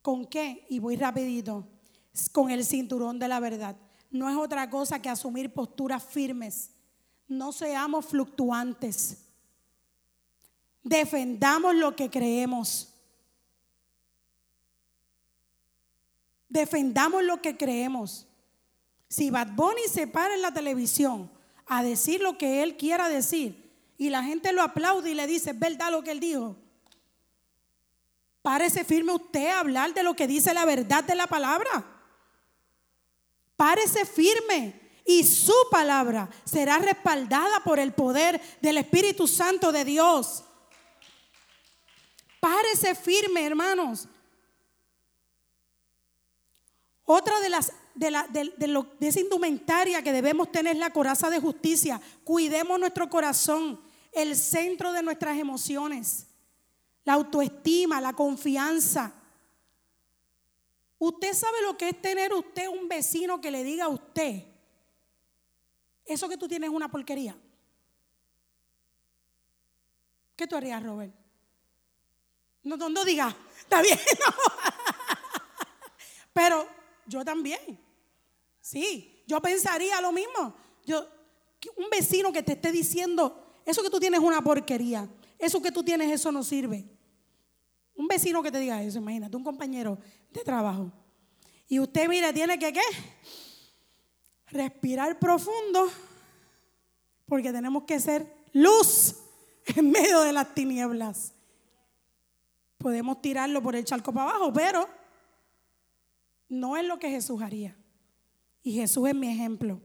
¿Con qué? Y voy rapidito. Con el cinturón de la verdad. No es otra cosa que asumir posturas firmes. No seamos fluctuantes. Defendamos lo que creemos. Defendamos lo que creemos. Si Bad Bunny se para en la televisión a decir lo que él quiera decir y la gente lo aplaude y le dice, es verdad lo que él dijo, párese firme usted a hablar de lo que dice la verdad de la palabra. Párese firme y su palabra será respaldada por el poder del Espíritu Santo de Dios. Párese firme, hermanos. Otra de las de, la, de, de, esa indumentaria que debemos tener es la coraza de justicia. Cuidemos nuestro corazón, el centro de nuestras emociones, la autoestima, la confianza. Usted sabe lo que es tener usted un vecino que le diga a usted, eso que tú tienes es una porquería. ¿Qué tú harías, Robert? No, no, no diga, está bien. Pero yo también. Sí, yo pensaría lo mismo. Yo, un vecino que te esté diciendo, eso que tú tienes es una porquería, eso que tú tienes, eso no sirve. Un vecino que te diga eso, imagínate, un compañero de trabajo. Y usted, mire, tiene que, ¿qué? Respirar profundo, porque tenemos que ser luz en medio de las tinieblas. Podemos tirarlo por el charco para abajo, pero no es lo que Jesús haría. Y Jesús es mi ejemplo.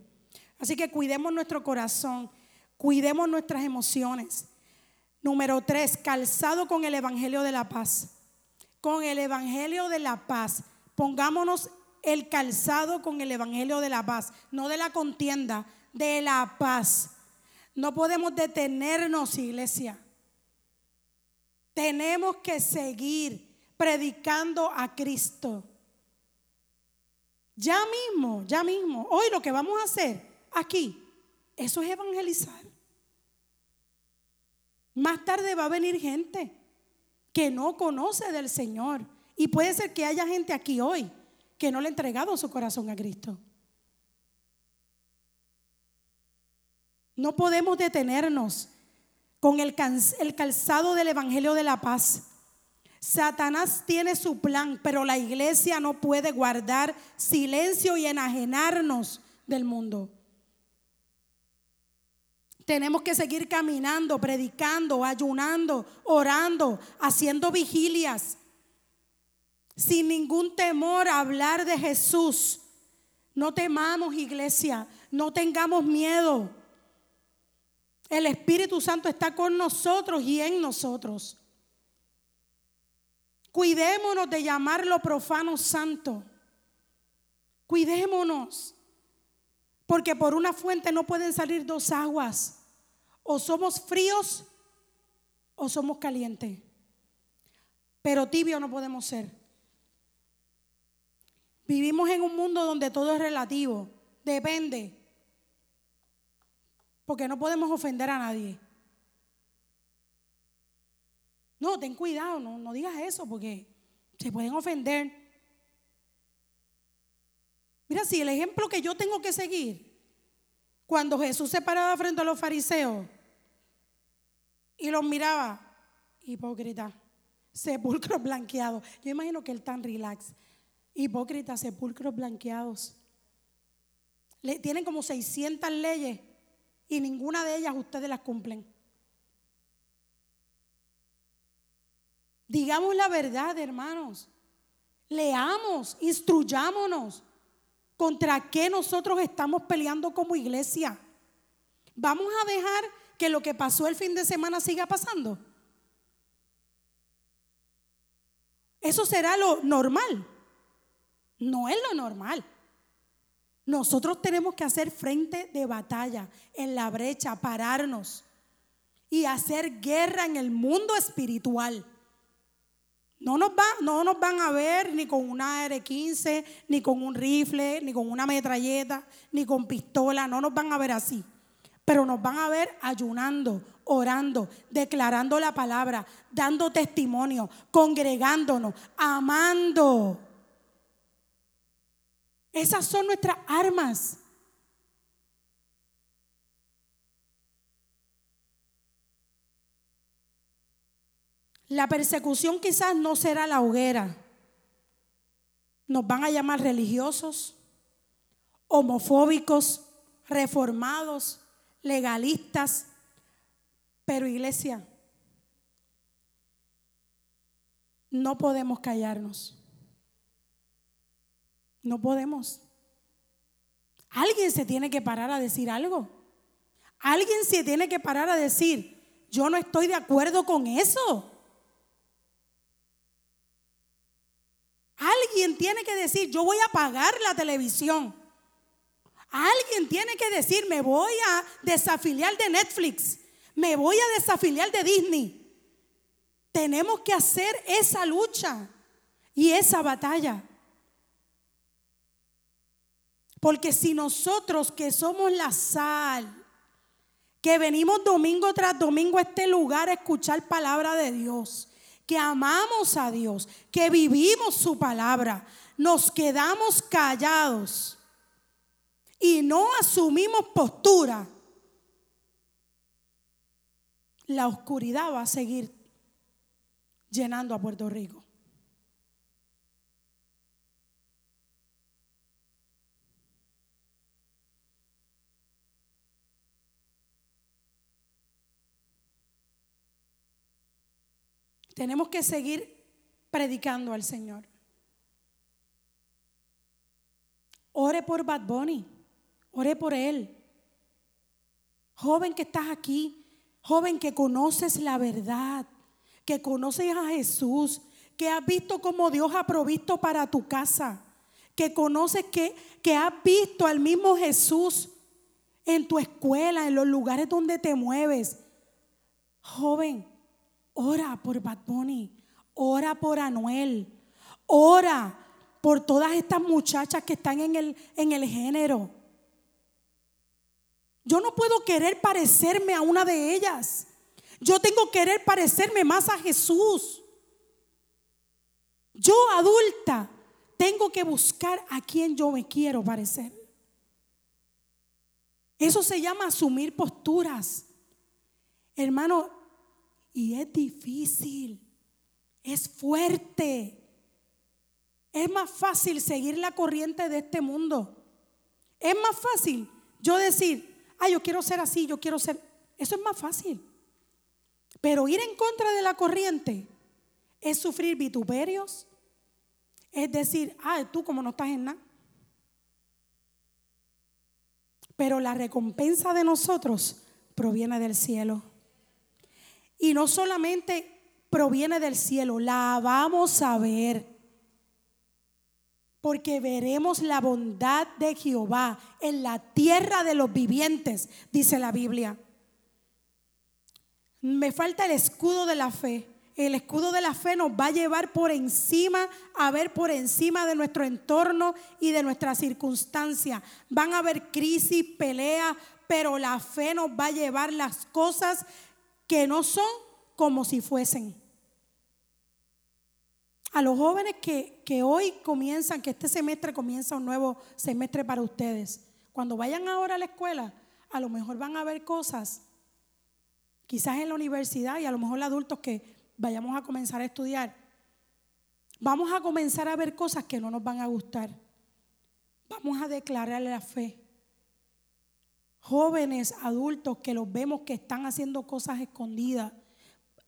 Así que cuidemos nuestro corazón, cuidemos nuestras emociones. Número tres, calzado con el Evangelio de la paz. Con el Evangelio de la paz. Pongámonos el calzado con el Evangelio de la paz, no de la contienda, de la paz. No podemos detenernos, iglesia. Tenemos que seguir predicando a Cristo. Ya mismo, ya mismo, hoy lo que vamos a hacer aquí, eso es evangelizar. Más tarde va a venir gente que no conoce del Señor. Y puede ser que haya gente aquí hoy que no le ha entregado su corazón a Cristo. No podemos detenernos con el, calzado del Evangelio de la paz. Satanás tiene su plan, pero la iglesia no puede guardar silencio y enajenarnos del mundo. Tenemos que seguir caminando, predicando, ayunando, orando, haciendo vigilias, sin ningún temor a hablar de Jesús. No temamos, iglesia, no tengamos miedo. El Espíritu Santo está con nosotros y en nosotros. Cuidémonos de llamarlo profano santo. Cuidémonos. Porque por una fuente no pueden salir dos aguas. O somos fríos o somos calientes. Pero tibio no podemos ser. Vivimos en un mundo donde todo es relativo. Depende. Porque no podemos ofender a nadie. No, ten cuidado, no, no digas eso porque se pueden ofender. Mira, si el ejemplo que yo tengo que seguir, cuando Jesús se paraba frente a los fariseos y los miraba, hipócrita, sepulcros blanqueados. Yo imagino que él tan relax. Hipócrita, sepulcros blanqueados. Le, tienen como 600 leyes y ninguna de ellas ustedes las cumplen. Digamos la verdad, hermanos. Leamos, instruyámonos. ¿Contra qué nosotros estamos peleando como iglesia? ¿Vamos a dejar que lo que pasó el fin de semana siga pasando? Eso será lo normal. No es lo normal. Nosotros tenemos que hacer frente de batalla en la brecha, pararnos y hacer guerra en el mundo espiritual. No nos, no nos van a ver ni con una R15, ni con un rifle, ni con una metralleta, ni con pistola. No nos van a ver así. Pero nos van a ver ayunando, orando, declarando la palabra, dando testimonio, congregándonos, amando. Esas son nuestras armas. La persecución quizás no será la hoguera. Nos van a llamar religiosos, homofóbicos, reformados, legalistas. Pero iglesia, no podemos callarnos. No podemos. Alguien se tiene que parar a decir algo. Alguien se tiene que parar a decir, yo no estoy de acuerdo con eso. Alguien tiene que decir, yo voy a pagar la televisión. Alguien tiene que decir, me voy a desafiliar de Netflix, me voy a desafiliar de Disney. Tenemos que hacer esa lucha y esa batalla. Porque si nosotros que somos la sal, que venimos domingo tras domingo a este lugar a escuchar palabra de Dios, que amamos a Dios, que vivimos su palabra, nos quedamos callados y no asumimos postura, la oscuridad va a seguir llenando a Puerto Rico. Tenemos que seguir predicando al Señor. Ore por Bad Bunny, ore por él. Joven que estás aquí, joven que conoces la verdad, que conoces a Jesús, que has visto cómo Dios ha provisto para tu casa, que conoces que, que has visto al mismo Jesús en tu escuela, en los lugares donde te mueves. Joven, ora por Bad Bunny, ora por Anuel, ora por todas estas muchachas que están en el, en el género. Yo no puedo querer parecerme a una de ellas. Yo tengo que querer parecerme más a Jesús. Yo adulta tengo que buscar a quien yo me quiero parecer. Eso se llama asumir posturas. Hermano, y es difícil, es fuerte. Es más fácil seguir la corriente de este mundo. Es más fácil yo decir, ah, yo quiero ser así, yo quiero ser... Eso es más fácil. Pero ir en contra de la corriente es sufrir vituperios. Es decir, ah, tú como no estás en nada. Pero la recompensa de nosotros proviene del cielo. Y no solamente proviene del cielo, la vamos a ver. Porque veremos la bondad de Jehová en la tierra de los vivientes, dice la Biblia. Me falta el escudo de la fe. El escudo de la fe nos va a llevar por encima, a ver por encima de nuestro entorno y de nuestras circunstancias. Van a haber crisis, peleas, pero la fe nos va a llevar las cosas que no son como si fuesen. A los jóvenes que, que hoy comienzan, que este semestre comienza un nuevo semestre para ustedes, cuando vayan ahora a la escuela, a lo mejor van a ver cosas quizás en la universidad y a lo mejor los adultos que vayamos a comenzar a estudiar, vamos a comenzar a ver cosas que no nos van a gustar. Vamos a declarar la fe. Jóvenes, adultos que los vemos que están haciendo cosas escondidas,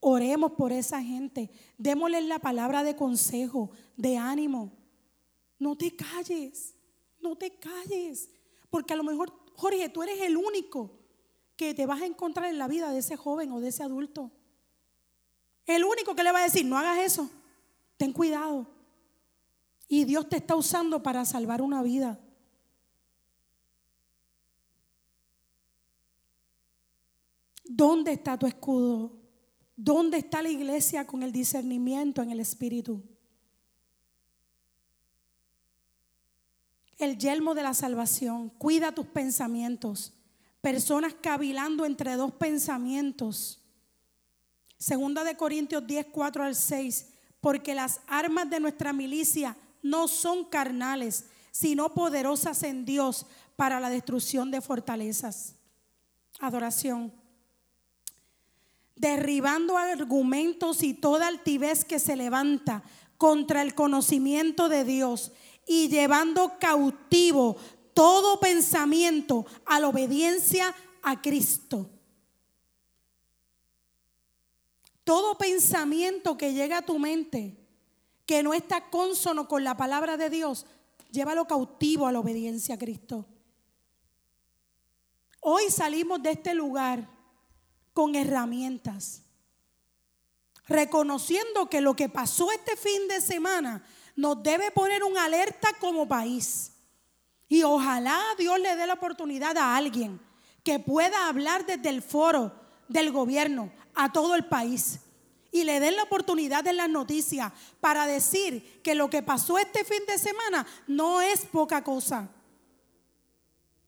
oremos por esa gente. Démosles la palabra de consejo, de ánimo. No te calles, no te calles. Porque a lo mejor, Jorge, tú eres el único que te vas a encontrar en la vida de ese joven o de ese adulto. El único que le va a decir, no hagas eso, ten cuidado. Y Dios te está usando para salvar una vida. ¿Dónde está tu escudo? ¿Dónde está la iglesia con el discernimiento en el Espíritu? El yelmo de la salvación. Cuida tus pensamientos personas cavilando entre dos pensamientos. Segunda de Corintios 10, 4 al 6, porque las armas de nuestra milicia no son carnales, sino poderosas en Dios para la destrucción de fortalezas. Adoración. Derribando argumentos y toda altivez que se levanta contra el conocimiento de Dios y llevando cautivo todo pensamiento a la obediencia a Cristo. Todo pensamiento que llega a tu mente que no está consono con la palabra de Dios, llévalo cautivo a la obediencia a Cristo. hoy salimos de este lugar con herramientas, reconociendo que lo que pasó este fin de semana nos debe poner un alerta como país. Y ojalá Dios le dé la oportunidad a alguien que pueda hablar desde el foro del gobierno a todo el país y le den la oportunidad en las noticias para decir que lo que pasó este fin de semana no es poca cosa.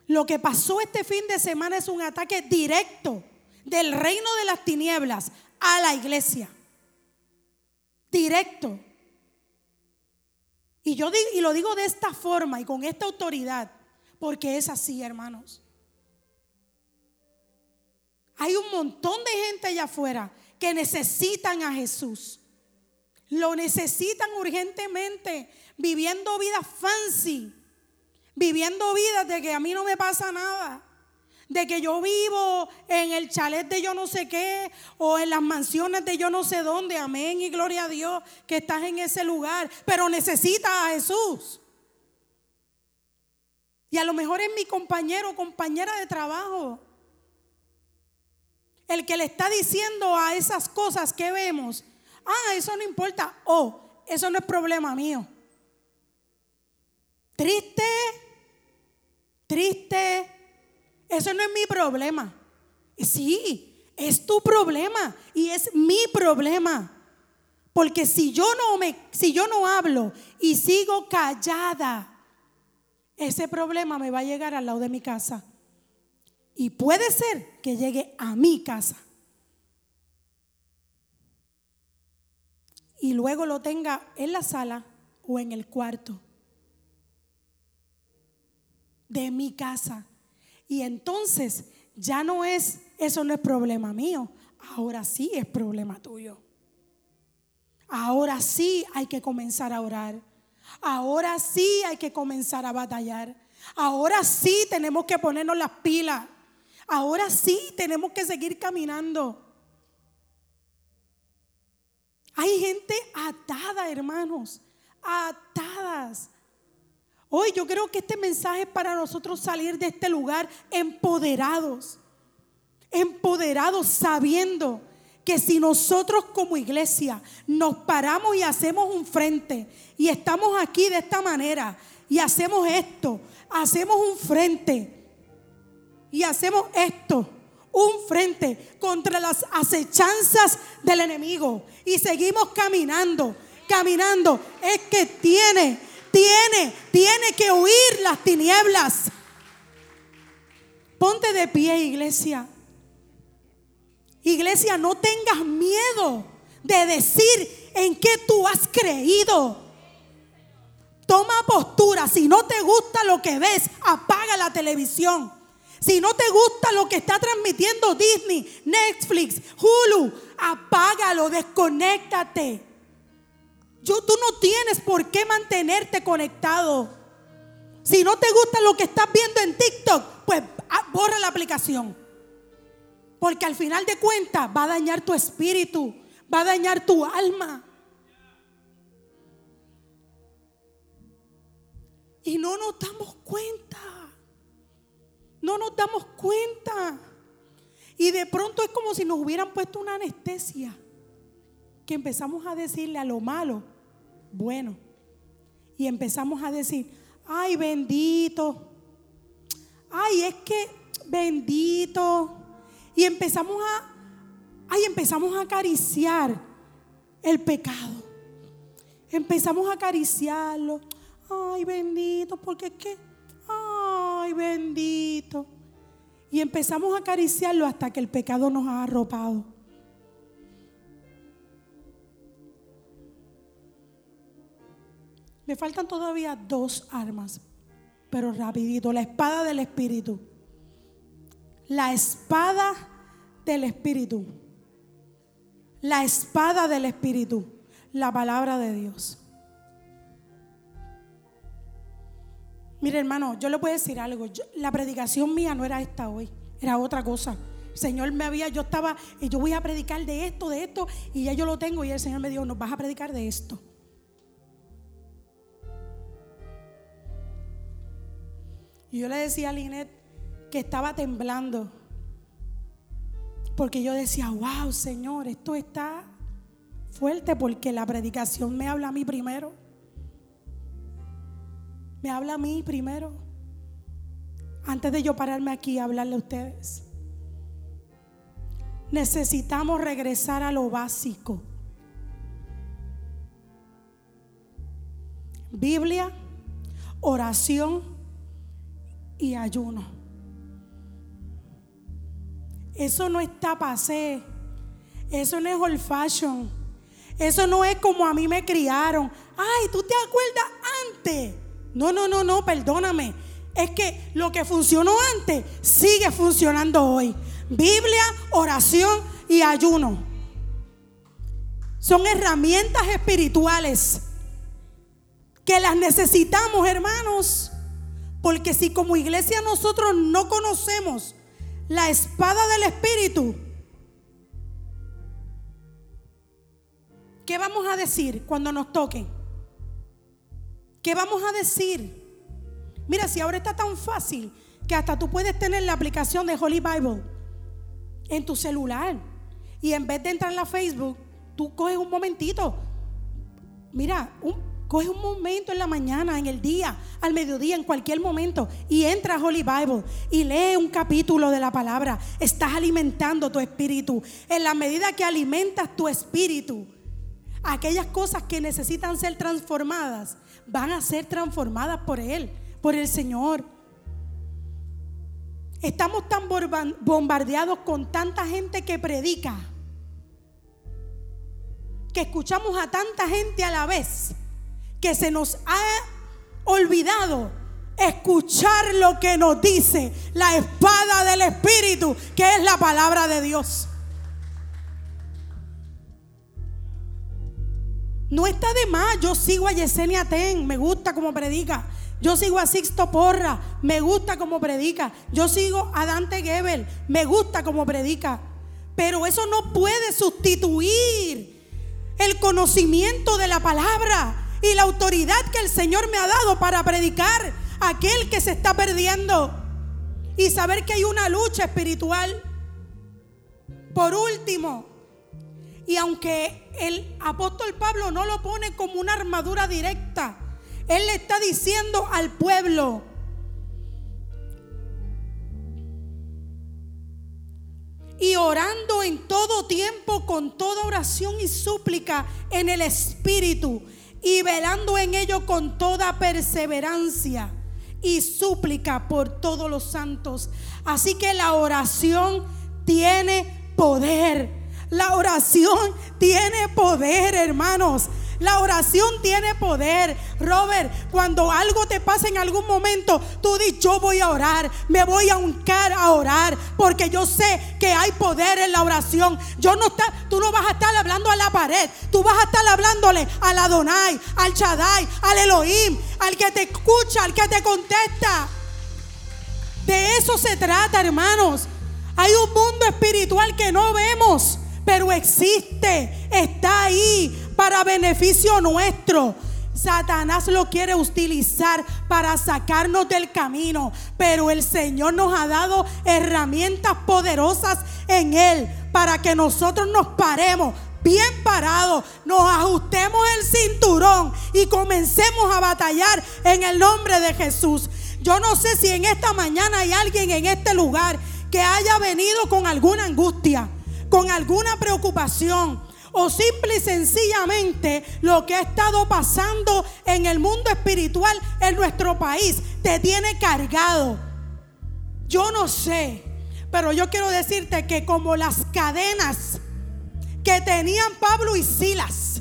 Lo que pasó este fin de semana es un ataque directo del reino de las tinieblas a la iglesia. Directo. Y yo y lo digo de esta forma y con esta autoridad, porque es así, hermanos. Hay un montón de gente allá afuera que necesitan a Jesús. Lo necesitan urgentemente, viviendo vidas fancy, viviendo vidas de que a mí no me pasa nada, de que yo vivo en el chalet de yo no sé qué o en las mansiones de yo no sé dónde, amén y gloria a Dios que estás en ese lugar, pero necesitas a Jesús. Y a lo mejor es mi compañero o compañera de trabajo el que le está diciendo a esas cosas que vemos, ah, eso no importa, oh, eso no es problema mío. Triste, triste, eso no es mi problema. Sí, es tu problema y es mi problema. Porque si yo no me si yo no hablo y sigo callada, ese problema me va a llegar al lado de mi casa. Y puede ser que llegue a mi casa. Y luego lo tenga en la sala o en el cuarto de mi casa. Y entonces ya no es, eso no es problema mío. Ahora sí es problema tuyo. Ahora sí hay que comenzar a orar. Ahora sí hay que comenzar a batallar. Ahora sí tenemos que ponernos las pilas. Ahora sí tenemos que seguir caminando. Hay gente atada, hermanos, atadas. Yo creo que este mensaje es para nosotros salir de este lugar empoderados, empoderados sabiendo que si nosotros como iglesia nos paramos y hacemos un frente y estamos aquí de esta manera y hacemos esto, hacemos un frente y hacemos esto, un frente contra las acechanzas del enemigo y seguimos caminando, caminando, es que tiene, tiene, tiene que huir las tinieblas. Ponte de pie, iglesia. Iglesia, no tengas miedo de decir en qué tú has creído. Toma postura. Si no te gusta lo que ves, apaga la televisión. Si no te gusta lo que está transmitiendo Disney, Netflix, Hulu, apágalo, desconéctate. Yo, tú no tienes por qué mantenerte conectado. Si no te gusta lo que estás viendo en TikTok, pues ah, borra la aplicación. Porque al final de cuentas va a dañar tu espíritu, va a dañar tu alma. Y no nos damos cuenta. No nos damos cuenta. Y de pronto es como si nos hubieran puesto una anestesia. Que empezamos a decirle a lo malo, bueno. Y empezamos a decir, ay bendito. Ay, es que bendito. Y empezamos a, ay, empezamos a acariciar el pecado. Empezamos a acariciarlo. Ay, bendito, porque es que ay bendito. Y empezamos a acariciarlo hasta que el pecado nos ha arropado. Me faltan todavía dos armas, pero rapidito. La espada del Espíritu. La espada del Espíritu. La espada del Espíritu. La palabra de Dios. Mire, hermano, yo le voy a decir algo. la predicación mía no era esta hoy, era otra cosa. Señor me había, yo estaba, y yo voy a predicar de esto, de esto, y ya yo lo tengo. Y el Señor me dijo, nos vas a predicar de esto. Y yo le decía a Linet que estaba temblando. Porque yo decía, wow, Señor, esto está fuerte porque la predicación me habla a mí primero. Me habla a mí primero. Antes de yo pararme aquí a hablarle a ustedes. Necesitamos regresar a lo básico. Biblia, oración ayuno. Eso no está pasé. Eso no es old fashion. Eso no es como a mí me criaron. Ay, ¿tú te acuerdas antes? No, no, no, no, perdóname. Es que lo que funcionó antes sigue funcionando hoy. Biblia, oración y ayuno. Son herramientas espirituales que las necesitamos, hermanos. Porque si como iglesia nosotros no conocemos la espada del Espíritu, ¿qué vamos a decir cuando nos toquen? ¿Qué vamos a decir? Mira, si ahora está tan fácil que hasta tú puedes tener la aplicación de Holy Bible en tu celular y en vez de entrar en la Facebook, tú coges un momentito. Mira, un Coge un momento en la mañana, en el día, al mediodía, en cualquier momento y entra a Holy Bible y lee un capítulo de la palabra. Estás alimentando tu espíritu. En la medida que alimentas tu espíritu, aquellas cosas que necesitan ser transformadas van a ser transformadas por Él, por el Señor. Estamos tan bombardeados con tanta gente que predica, que escuchamos a tanta gente a la vez que se nos ha olvidado escuchar lo que nos dice la espada del Espíritu, que es la palabra de Dios. No está de más, yo sigo a Yesenia Ten, me gusta como predica. Yo sigo a Sixto Porra, me gusta como predica. Yo sigo a Dante Gebel, me gusta como predica. Pero eso no puede sustituir el conocimiento de la palabra y la autoridad que el Señor me ha dado para predicar a aquel que se está perdiendo y saber que hay una lucha espiritual. Por último, y aunque el apóstol Pablo no lo pone como una armadura directa, él le está diciendo al pueblo, y orando en todo tiempo con toda oración y súplica en el Espíritu y velando en ello con toda perseverancia y súplica por todos los santos. Así que la oración tiene poder. La oración tiene poder, hermanos. La oración tiene poder. Robert, cuando algo te pasa en algún momento, tú dices, yo voy a orar, me voy a uncar a orar, porque yo sé que hay poder en la oración. Yo no está, tú no vas a estar hablando a la pared, tú vas a estar hablándole al Adonai, al Shaddai, al Elohim, al que te escucha, al que te contesta. De eso se trata, hermanos. Hay un mundo espiritual que no vemos, pero existe, está ahí para beneficio nuestro. Satanás lo quiere utilizar para sacarnos del camino, pero el Señor nos ha dado herramientas poderosas en Él para que nosotros nos paremos bien parados, nos ajustemos el cinturón y comencemos a batallar en el nombre de Jesús. Yo no sé si en esta mañana hay alguien en este lugar que haya venido con alguna angustia, con alguna preocupación o simple y sencillamente lo que ha estado pasando en el mundo espiritual en nuestro país te tiene cargado. Yo no sé, pero yo quiero decirte que como las cadenas que tenían Pablo y Silas,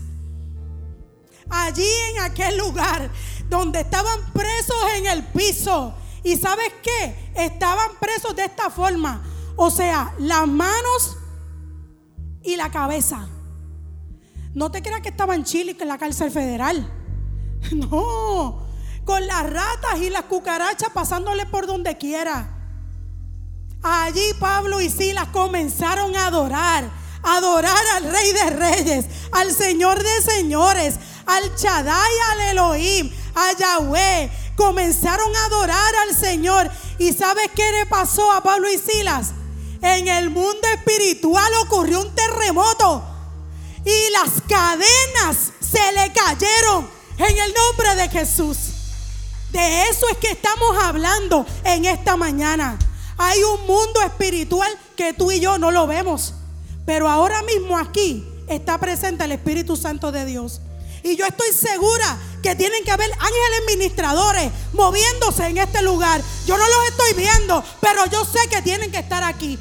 allí en aquel lugar donde estaban presos en el piso, y sabes qué, estaban presos de esta forma, o sea, las manos y la cabeza. No te creas que estaba en Chile, que en la cárcel federal. No, con las ratas y las cucarachas pasándole por donde quiera. Allí Pablo y Silas comenzaron a adorar, a adorar al Rey de Reyes, al Señor de Señores, al Chadai, al Elohim, a Yahweh. Comenzaron a adorar al Señor ¿Y sabes qué le pasó a Pablo y Silas? En el mundo espiritual ocurrió un terremoto y las cadenas se le cayeron en el nombre de Jesús. De eso es que estamos hablando en esta mañana. Hay un mundo espiritual que tú y yo no lo vemos. Pero ahora mismo aquí está presente el Espíritu Santo de Dios. Y yo estoy segura que tienen que haber ángeles ministradores moviéndose en este lugar. Yo no los estoy viendo, pero yo sé que tienen que estar aquí.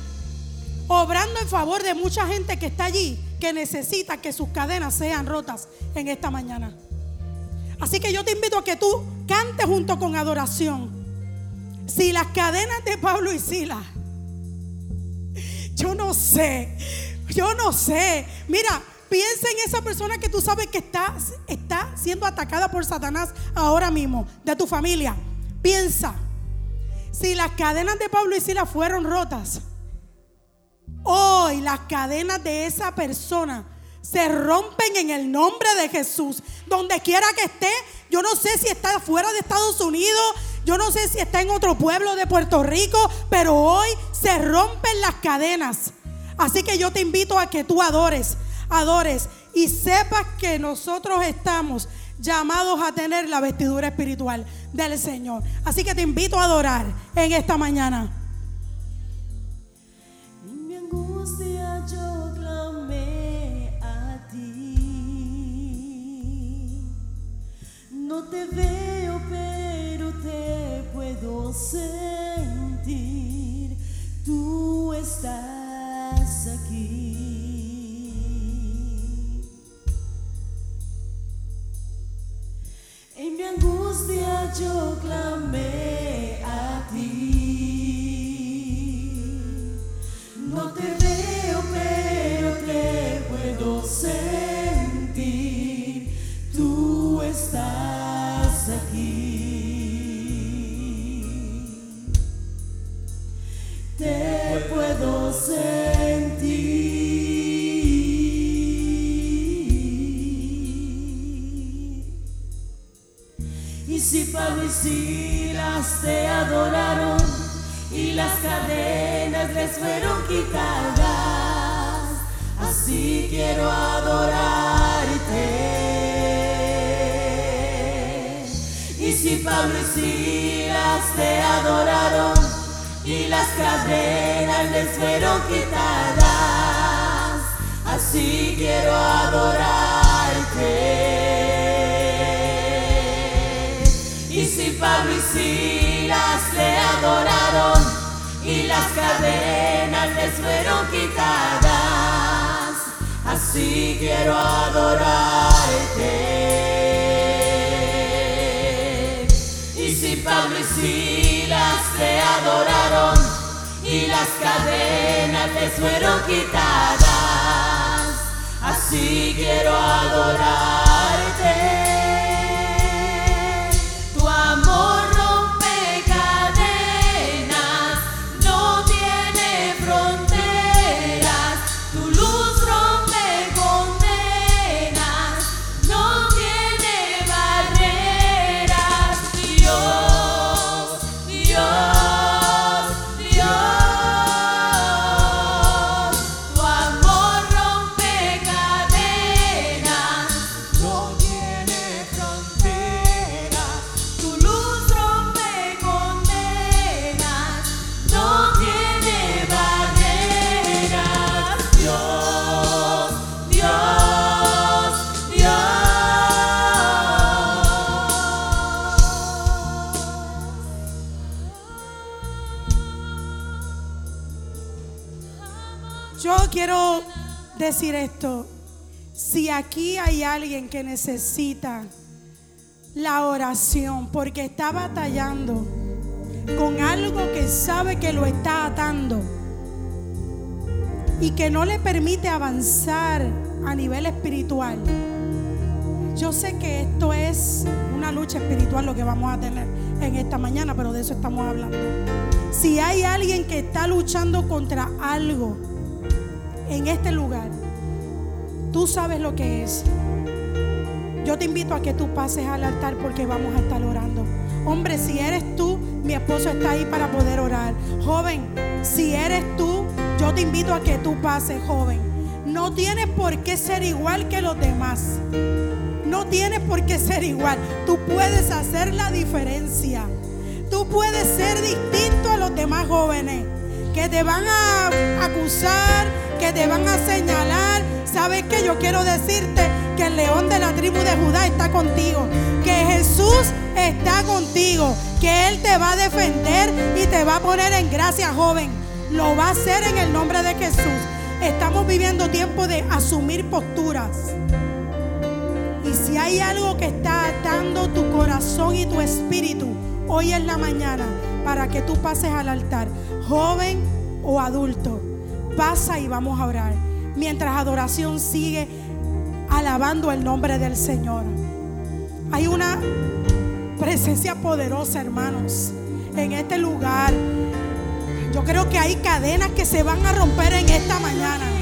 Obrando en favor de mucha gente que está allí, que necesita que sus cadenas sean rotas en esta mañana. Así que yo te invito a que tú cantes junto con adoración. Si las cadenas de Pablo y Sila, yo no sé, yo no sé. Mira, piensa en esa persona que tú sabes que está, está siendo atacada por Satanás ahora mismo, de tu familia. Piensa, si las cadenas de Pablo y Sila fueron rotas, hoy las cadenas de esa persona se rompen en el nombre de Jesús. Donde quiera que esté, yo no sé si está fuera de Estados Unidos, yo no sé si está en otro pueblo de Puerto Rico, pero hoy se rompen las cadenas. Así que yo te invito a que tú adores, adores y sepas que nosotros estamos llamados a tener la vestidura espiritual del Señor. Así que te invito a adorar en esta mañana. No te veo, pero te puedo sentir. Tú estás aquí. En mi angustia yo clamé a ti. No te veo, pero te puedo sentir. Tú estás Te puedo sentir. Y si Pablo y Silas te adoraron y las cadenas les fueron quitadas, así quiero adorarte. Y si Pablo y Silas te adoraron y las cadenas les fueron quitadas, así quiero adorarte. Y si Pablo y Silas le adoraron y las cadenas les fueron quitadas, así quiero adorarte. Y si Pablo y Silas le adoraron y las cadenas les fueron quitadas, así quiero adorarte. Decir esto. Si aquí hay alguien que necesita la oración porque está batallando con algo que sabe que lo está atando y que no le permite avanzar a nivel espiritual. Yo sé que esto es una lucha espiritual lo que vamos a tener en esta mañana, pero de eso estamos hablando. Si hay alguien que está luchando contra algo en este lugar, tú sabes lo que es. Yo te invito a que tú pases al altar porque vamos a estar orando. Hombre, si eres tú mi esposo está ahí para poder orar. Joven, si eres tú, yo te invito a que tú pases, joven. No tienes por qué ser igual que los demás. No tienes por qué ser igual. Tú puedes hacer la diferencia. Tú puedes ser distinto a los demás jóvenes que te van a acusar, que te van a señalar. ¿Sabes qué? Yo quiero decirte que el león de la tribu de Judá está contigo, que Jesús está contigo, que Él te va a defender y te va a poner en gracia, joven. Lo va a hacer en el nombre de Jesús. Estamos viviendo tiempo de asumir posturas. Y si hay algo que está atando tu corazón y tu espíritu, hoy es la mañana para que tú pases al altar, joven o adulto. Pasa y vamos a orar. Mientras adoración sigue alabando el nombre del Señor. Hay una presencia poderosa, hermanos, en este lugar. Yo creo que hay cadenas que se van a romper en esta mañana.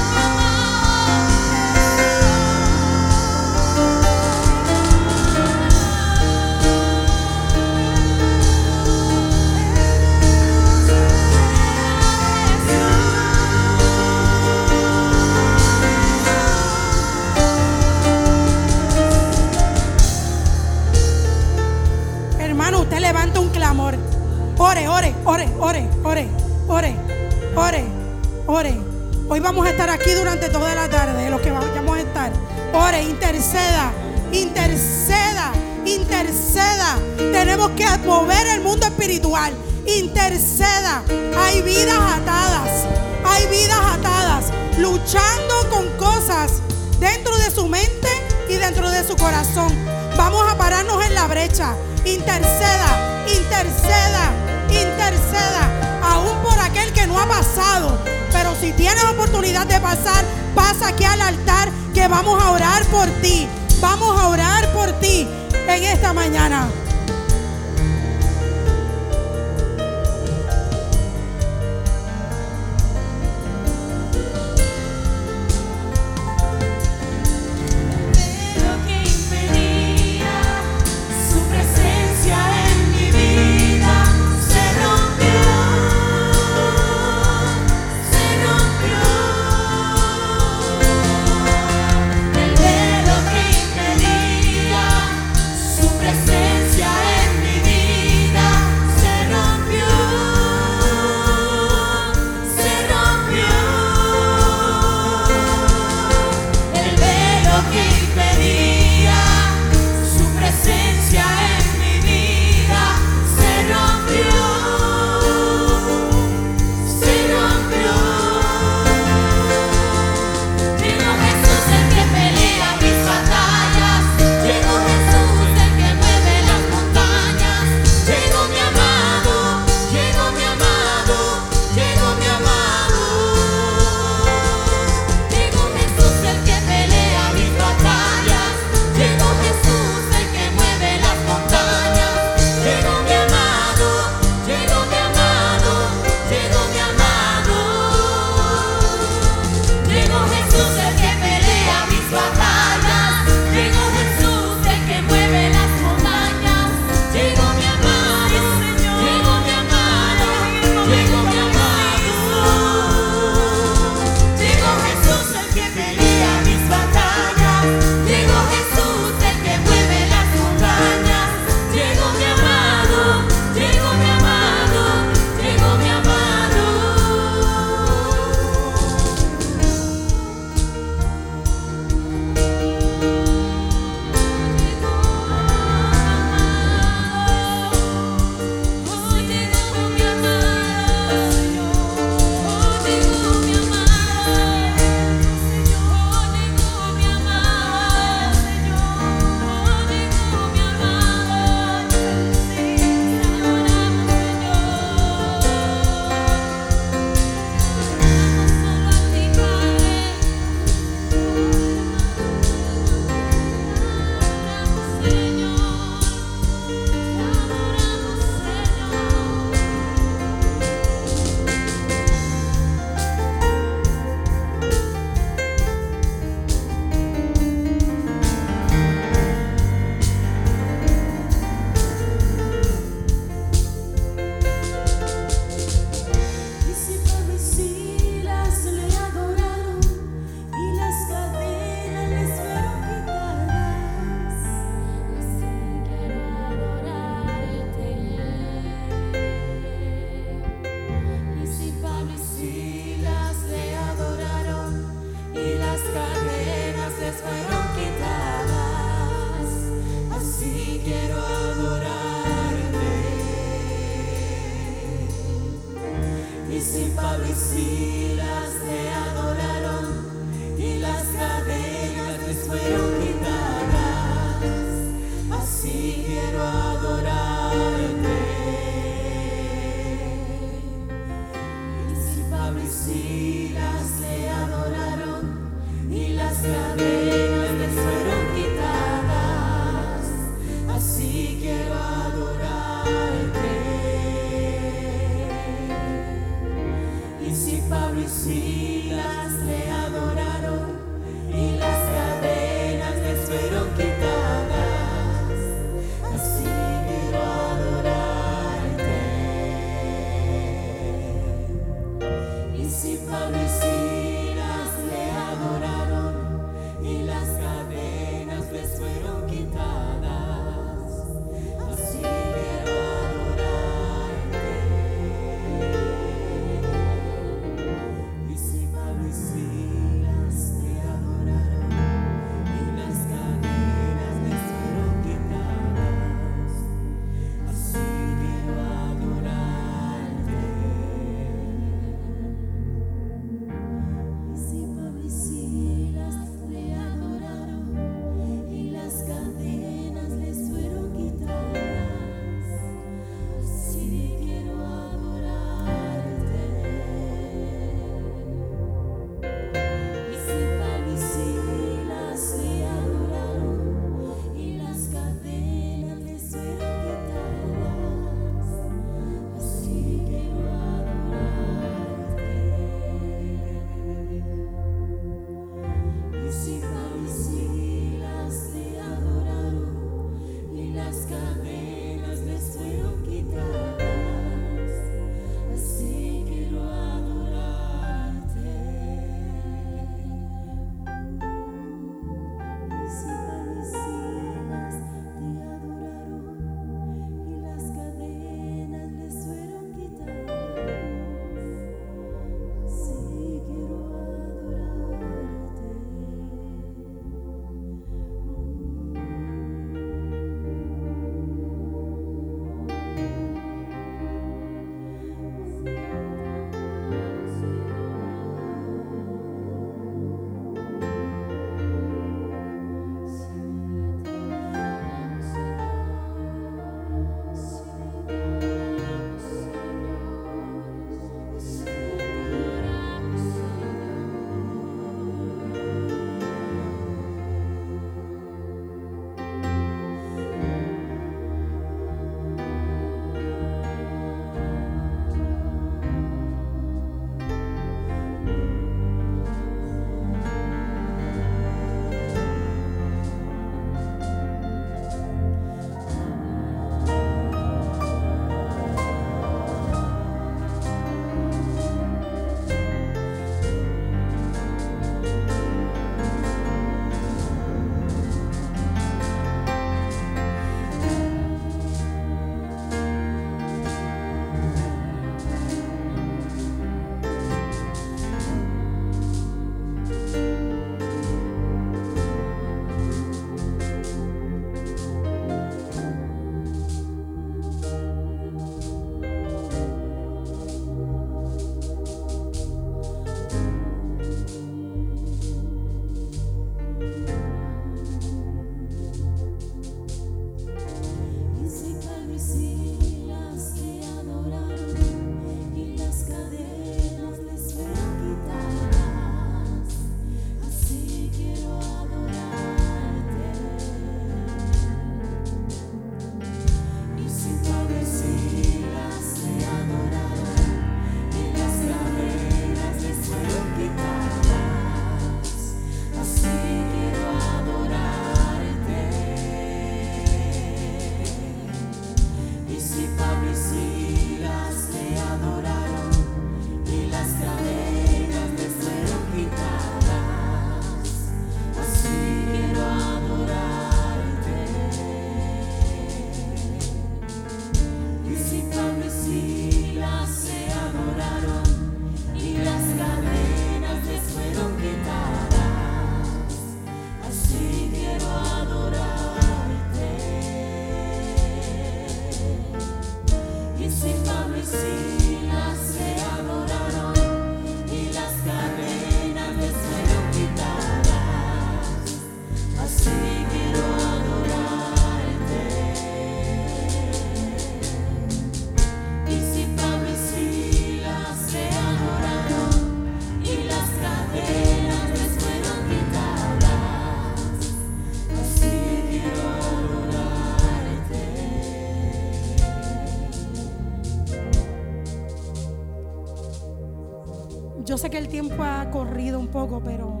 Que el tiempo ha corrido un poco, pero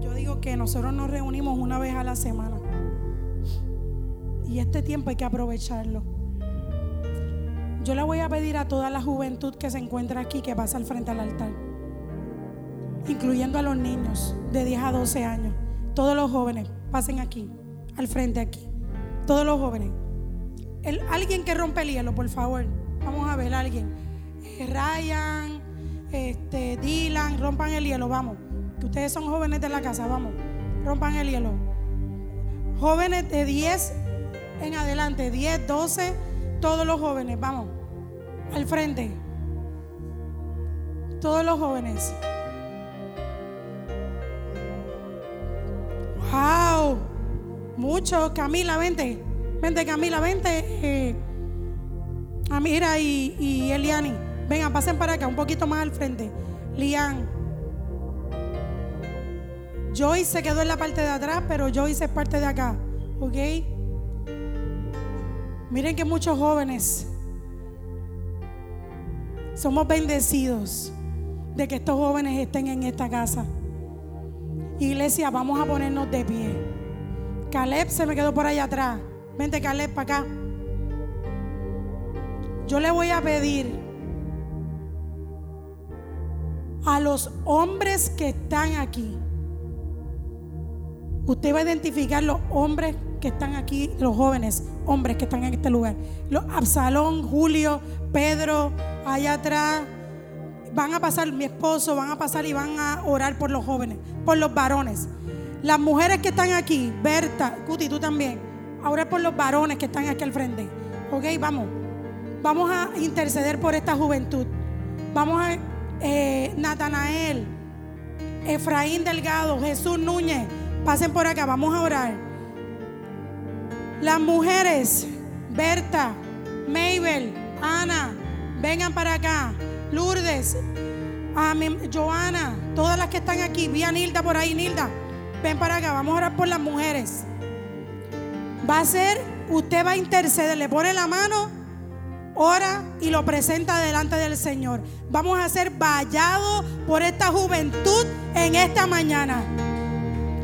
yo digo que nosotros nos reunimos una vez a la semana. Y este tiempo hay que aprovecharlo. Yo le voy a pedir a toda la juventud que se encuentra aquí que pasa al frente al altar, incluyendo a los niños de 10 a 12 años. Todos los jóvenes pasen aquí, al frente aquí. Todos los jóvenes. El- alguien que rompe el hielo, por favor. Vamos a ver, alguien. Ryan, este, Dylan, rompan el hielo, vamos. Que ustedes son jóvenes de la casa, vamos. Rompan el hielo. Jóvenes de 10 en adelante, 10, 12, todos los jóvenes, vamos. Al frente. Todos los jóvenes. Wow. Muchos. Camila, vente. Vente, Camila, vente. Eh, Amira y Eliani. Vengan, pasen para acá, un poquito más al frente. Lian. Joyce se quedó en la parte de atrás, pero Joyce es parte de acá. ¿Ok? Miren que muchos jóvenes somos bendecidos de que estos jóvenes estén en esta casa. Iglesia, vamos a ponernos de pie. Caleb se me quedó por allá atrás. Vente, Caleb, para acá. Yo le voy a pedir a los hombres que están aquí. Usted va a identificar los hombres que están aquí, los jóvenes hombres que están en este lugar. Los Absalón, Julio, Pedro, allá atrás. Van a pasar, mi esposo, van a pasar y van a orar por los jóvenes, por los varones. Las mujeres que están aquí, Berta, Cuti, tú también, a orar por los varones que están aquí al frente. Ok, vamos. Vamos a interceder por esta juventud. Vamos a, eh, Natanael, Efraín Delgado, Jesús Núñez, pasen por acá, vamos a orar. Las mujeres, Berta, Mabel, Ana, vengan para acá. Lourdes, Joana, todas las que están aquí. Vi a Nilda por ahí, Nilda. Ven para acá, vamos a orar por las mujeres. Va a ser, usted va a interceder, le pone la mano, ora y lo presenta delante del Señor. Vamos a ser vallados por esta juventud en esta mañana.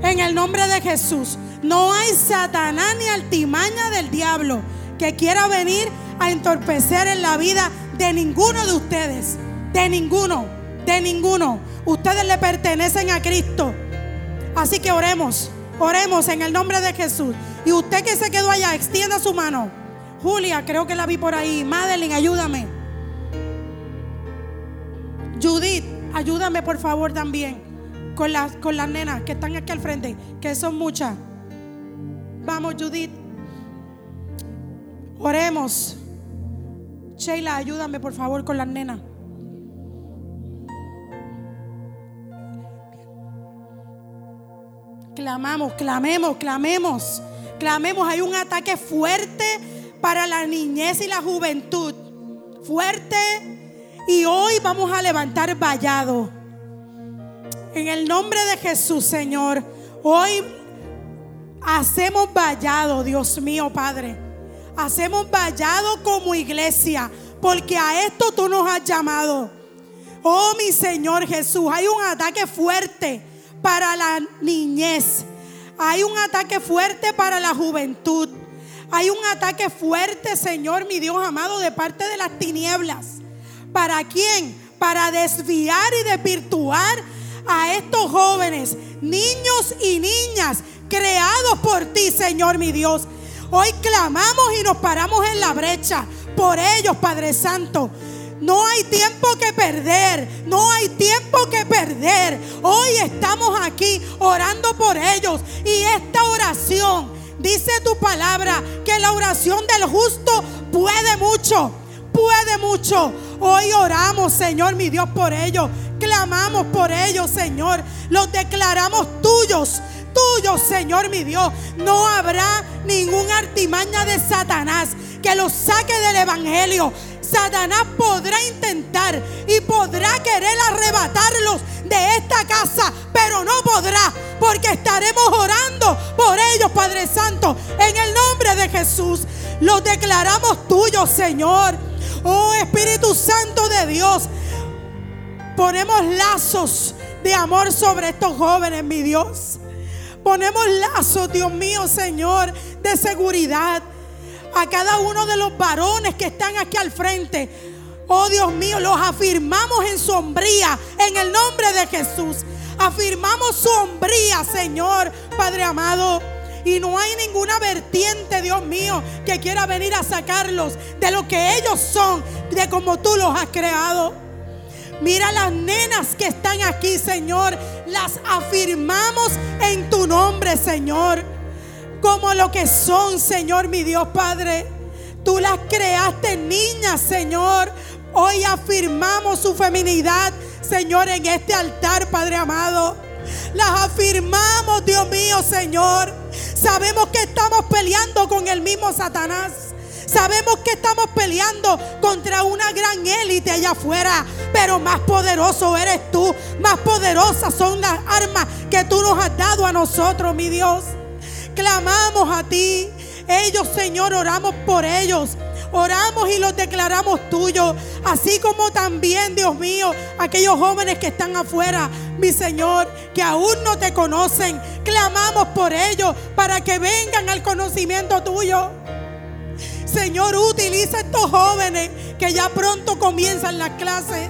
En el nombre de Jesús. No hay Satanás ni altimaña del diablo que quiera venir a entorpecer en la vida de ninguno de ustedes. De ninguno. De ninguno. Ustedes le pertenecen a Cristo. Así que oremos. Oremos en el nombre de Jesús. Y usted que se quedó allá, extienda su mano. Julia, creo que la vi por ahí. Madeline, ayúdame. Judith, ayúdame por favor también con las, con las nenas que están aquí al frente, que son muchas. Vamos, Judith. Oremos. Sheila, ayúdame por favor con las nenas. Clamamos, clamemos, clamemos, clamemos. Hay un ataque fuerte para la niñez y la juventud. Fuerte. Y hoy vamos a levantar vallado. En el nombre de Jesús, Señor. Hoy hacemos vallado, Dios mío, Padre. Hacemos vallado como iglesia. Porque a esto tú nos has llamado. Oh, mi Señor Jesús, hay un ataque fuerte para la niñez. Hay un ataque fuerte para la juventud. Hay un ataque fuerte, Señor, mi Dios amado, de parte de las tinieblas. ¿Para quién? Para desviar y desvirtuar a estos jóvenes, niños y niñas creados por ti, Señor, mi Dios. Hoy clamamos y nos paramos en la brecha por ellos, Padre Santo. No hay tiempo que perder, no hay tiempo que perder. Hoy estamos aquí orando por ellos y esta oración, dice tu palabra, que la oración del justo puede mucho, puede mucho. Hoy oramos, Señor, mi Dios, por ellos. Clamamos por ellos, Señor. Los declaramos tuyos, tuyos, Señor, mi Dios. No habrá ningún artimaña de Satanás que los saque del Evangelio. Satanás podrá intentar y podrá querer arrebatarlos de esta casa, pero no podrá, porque estaremos orando por ellos, Padre Santo, en el nombre de Jesús. Los declaramos tuyos, Señor. Oh Espíritu Santo de Dios, ponemos lazos de amor sobre estos jóvenes, mi Dios. Ponemos lazos, Dios mío, Señor, de seguridad a cada uno de los varones que están aquí al frente. Oh Dios mío, los afirmamos en sombría en el nombre de Jesús. Afirmamos sombría, Señor, Padre amado. Y no hay ninguna vertiente, Dios mío, que quiera venir a sacarlos de lo que ellos son, de como tú los has creado. Mira las nenas que están aquí, Señor. Las afirmamos en tu nombre, Señor como lo que son, Señor, mi Dios Padre. Tú las creaste niñas, Señor. Hoy afirmamos su feminidad, Señor, en este altar, Padre amado. Las afirmamos, Dios mío, Señor. Sabemos que estamos peleando con el mismo Satanás. Sabemos que estamos peleando contra una gran élite allá afuera, pero más poderoso eres tú, más poderosas son las armas que tú nos has dado a nosotros, mi Dios clamamos a ti. Ellos, Señor, oramos por ellos. Oramos y los declaramos tuyos. Así como también, Dios mío, aquellos jóvenes que están afuera, mi Señor, que aún no te conocen. Clamamos por ellos para que vengan al conocimiento tuyo. Señor, utiliza estos jóvenes que ya pronto comienzan las clases.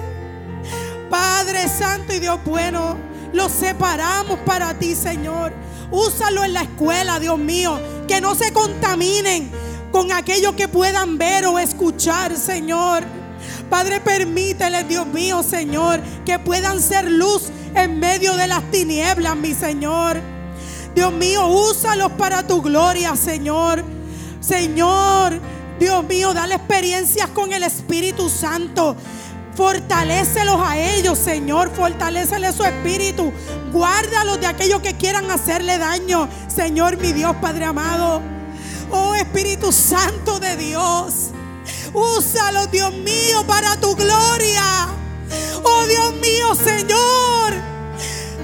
Padre Santo y Dios bueno, los separamos para ti, Señor. Úsalo en la escuela, Dios mío. Que no se contaminen con aquello que puedan ver o escuchar, Señor. Padre, permítele, Dios mío, Señor, que puedan ser luz en medio de las tinieblas, mi Señor. Dios mío, úsalos para tu gloria, Señor. Señor, Dios mío, dale experiencias con el Espíritu Santo. Fortalécelos a ellos, Señor. Fortaléceles su espíritu. Guárdalos de aquellos que quieran hacerle daño, Señor, mi Dios, Padre amado. Oh Espíritu Santo de Dios. Úsalos, Dios mío, para tu gloria. Oh Dios mío, Señor.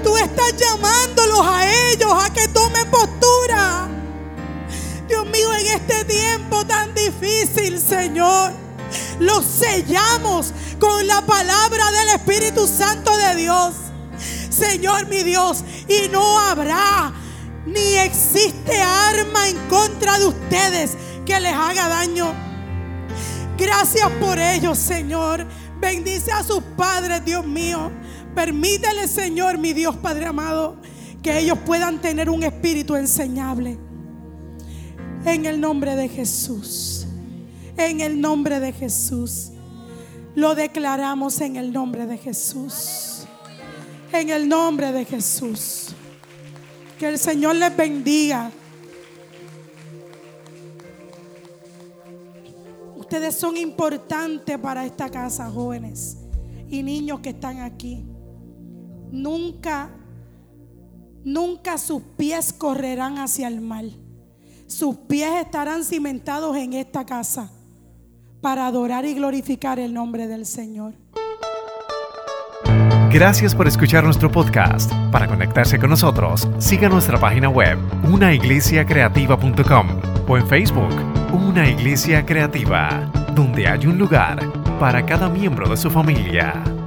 Tú estás llamándolos a ellos a que tomen postura. Dios mío, en este tiempo tan difícil, Señor los sellamos con la palabra del Espíritu Santo de Dios. Señor mi Dios, y no habrá ni existe arma en contra de ustedes que les haga daño. Gracias por ellos, Señor. Bendice a sus padres, Dios mío. Permítele, Señor, mi Dios Padre amado, que ellos puedan tener un espíritu enseñable. En el nombre de Jesús. En el nombre de Jesús. Lo declaramos en el nombre de Jesús. En el nombre de Jesús. Que el Señor les bendiga. Ustedes son importantes para esta casa, jóvenes y niños que están aquí. Nunca, nunca sus pies correrán hacia el mal. Sus pies estarán cimentados en esta casa para adorar y glorificar el nombre del Señor. Gracias por escuchar nuestro podcast. Para conectarse con nosotros, siga nuestra página web, unaiglesiacreativa.com o en Facebook, Una Iglesia Creativa, donde hay un lugar para cada miembro de su familia.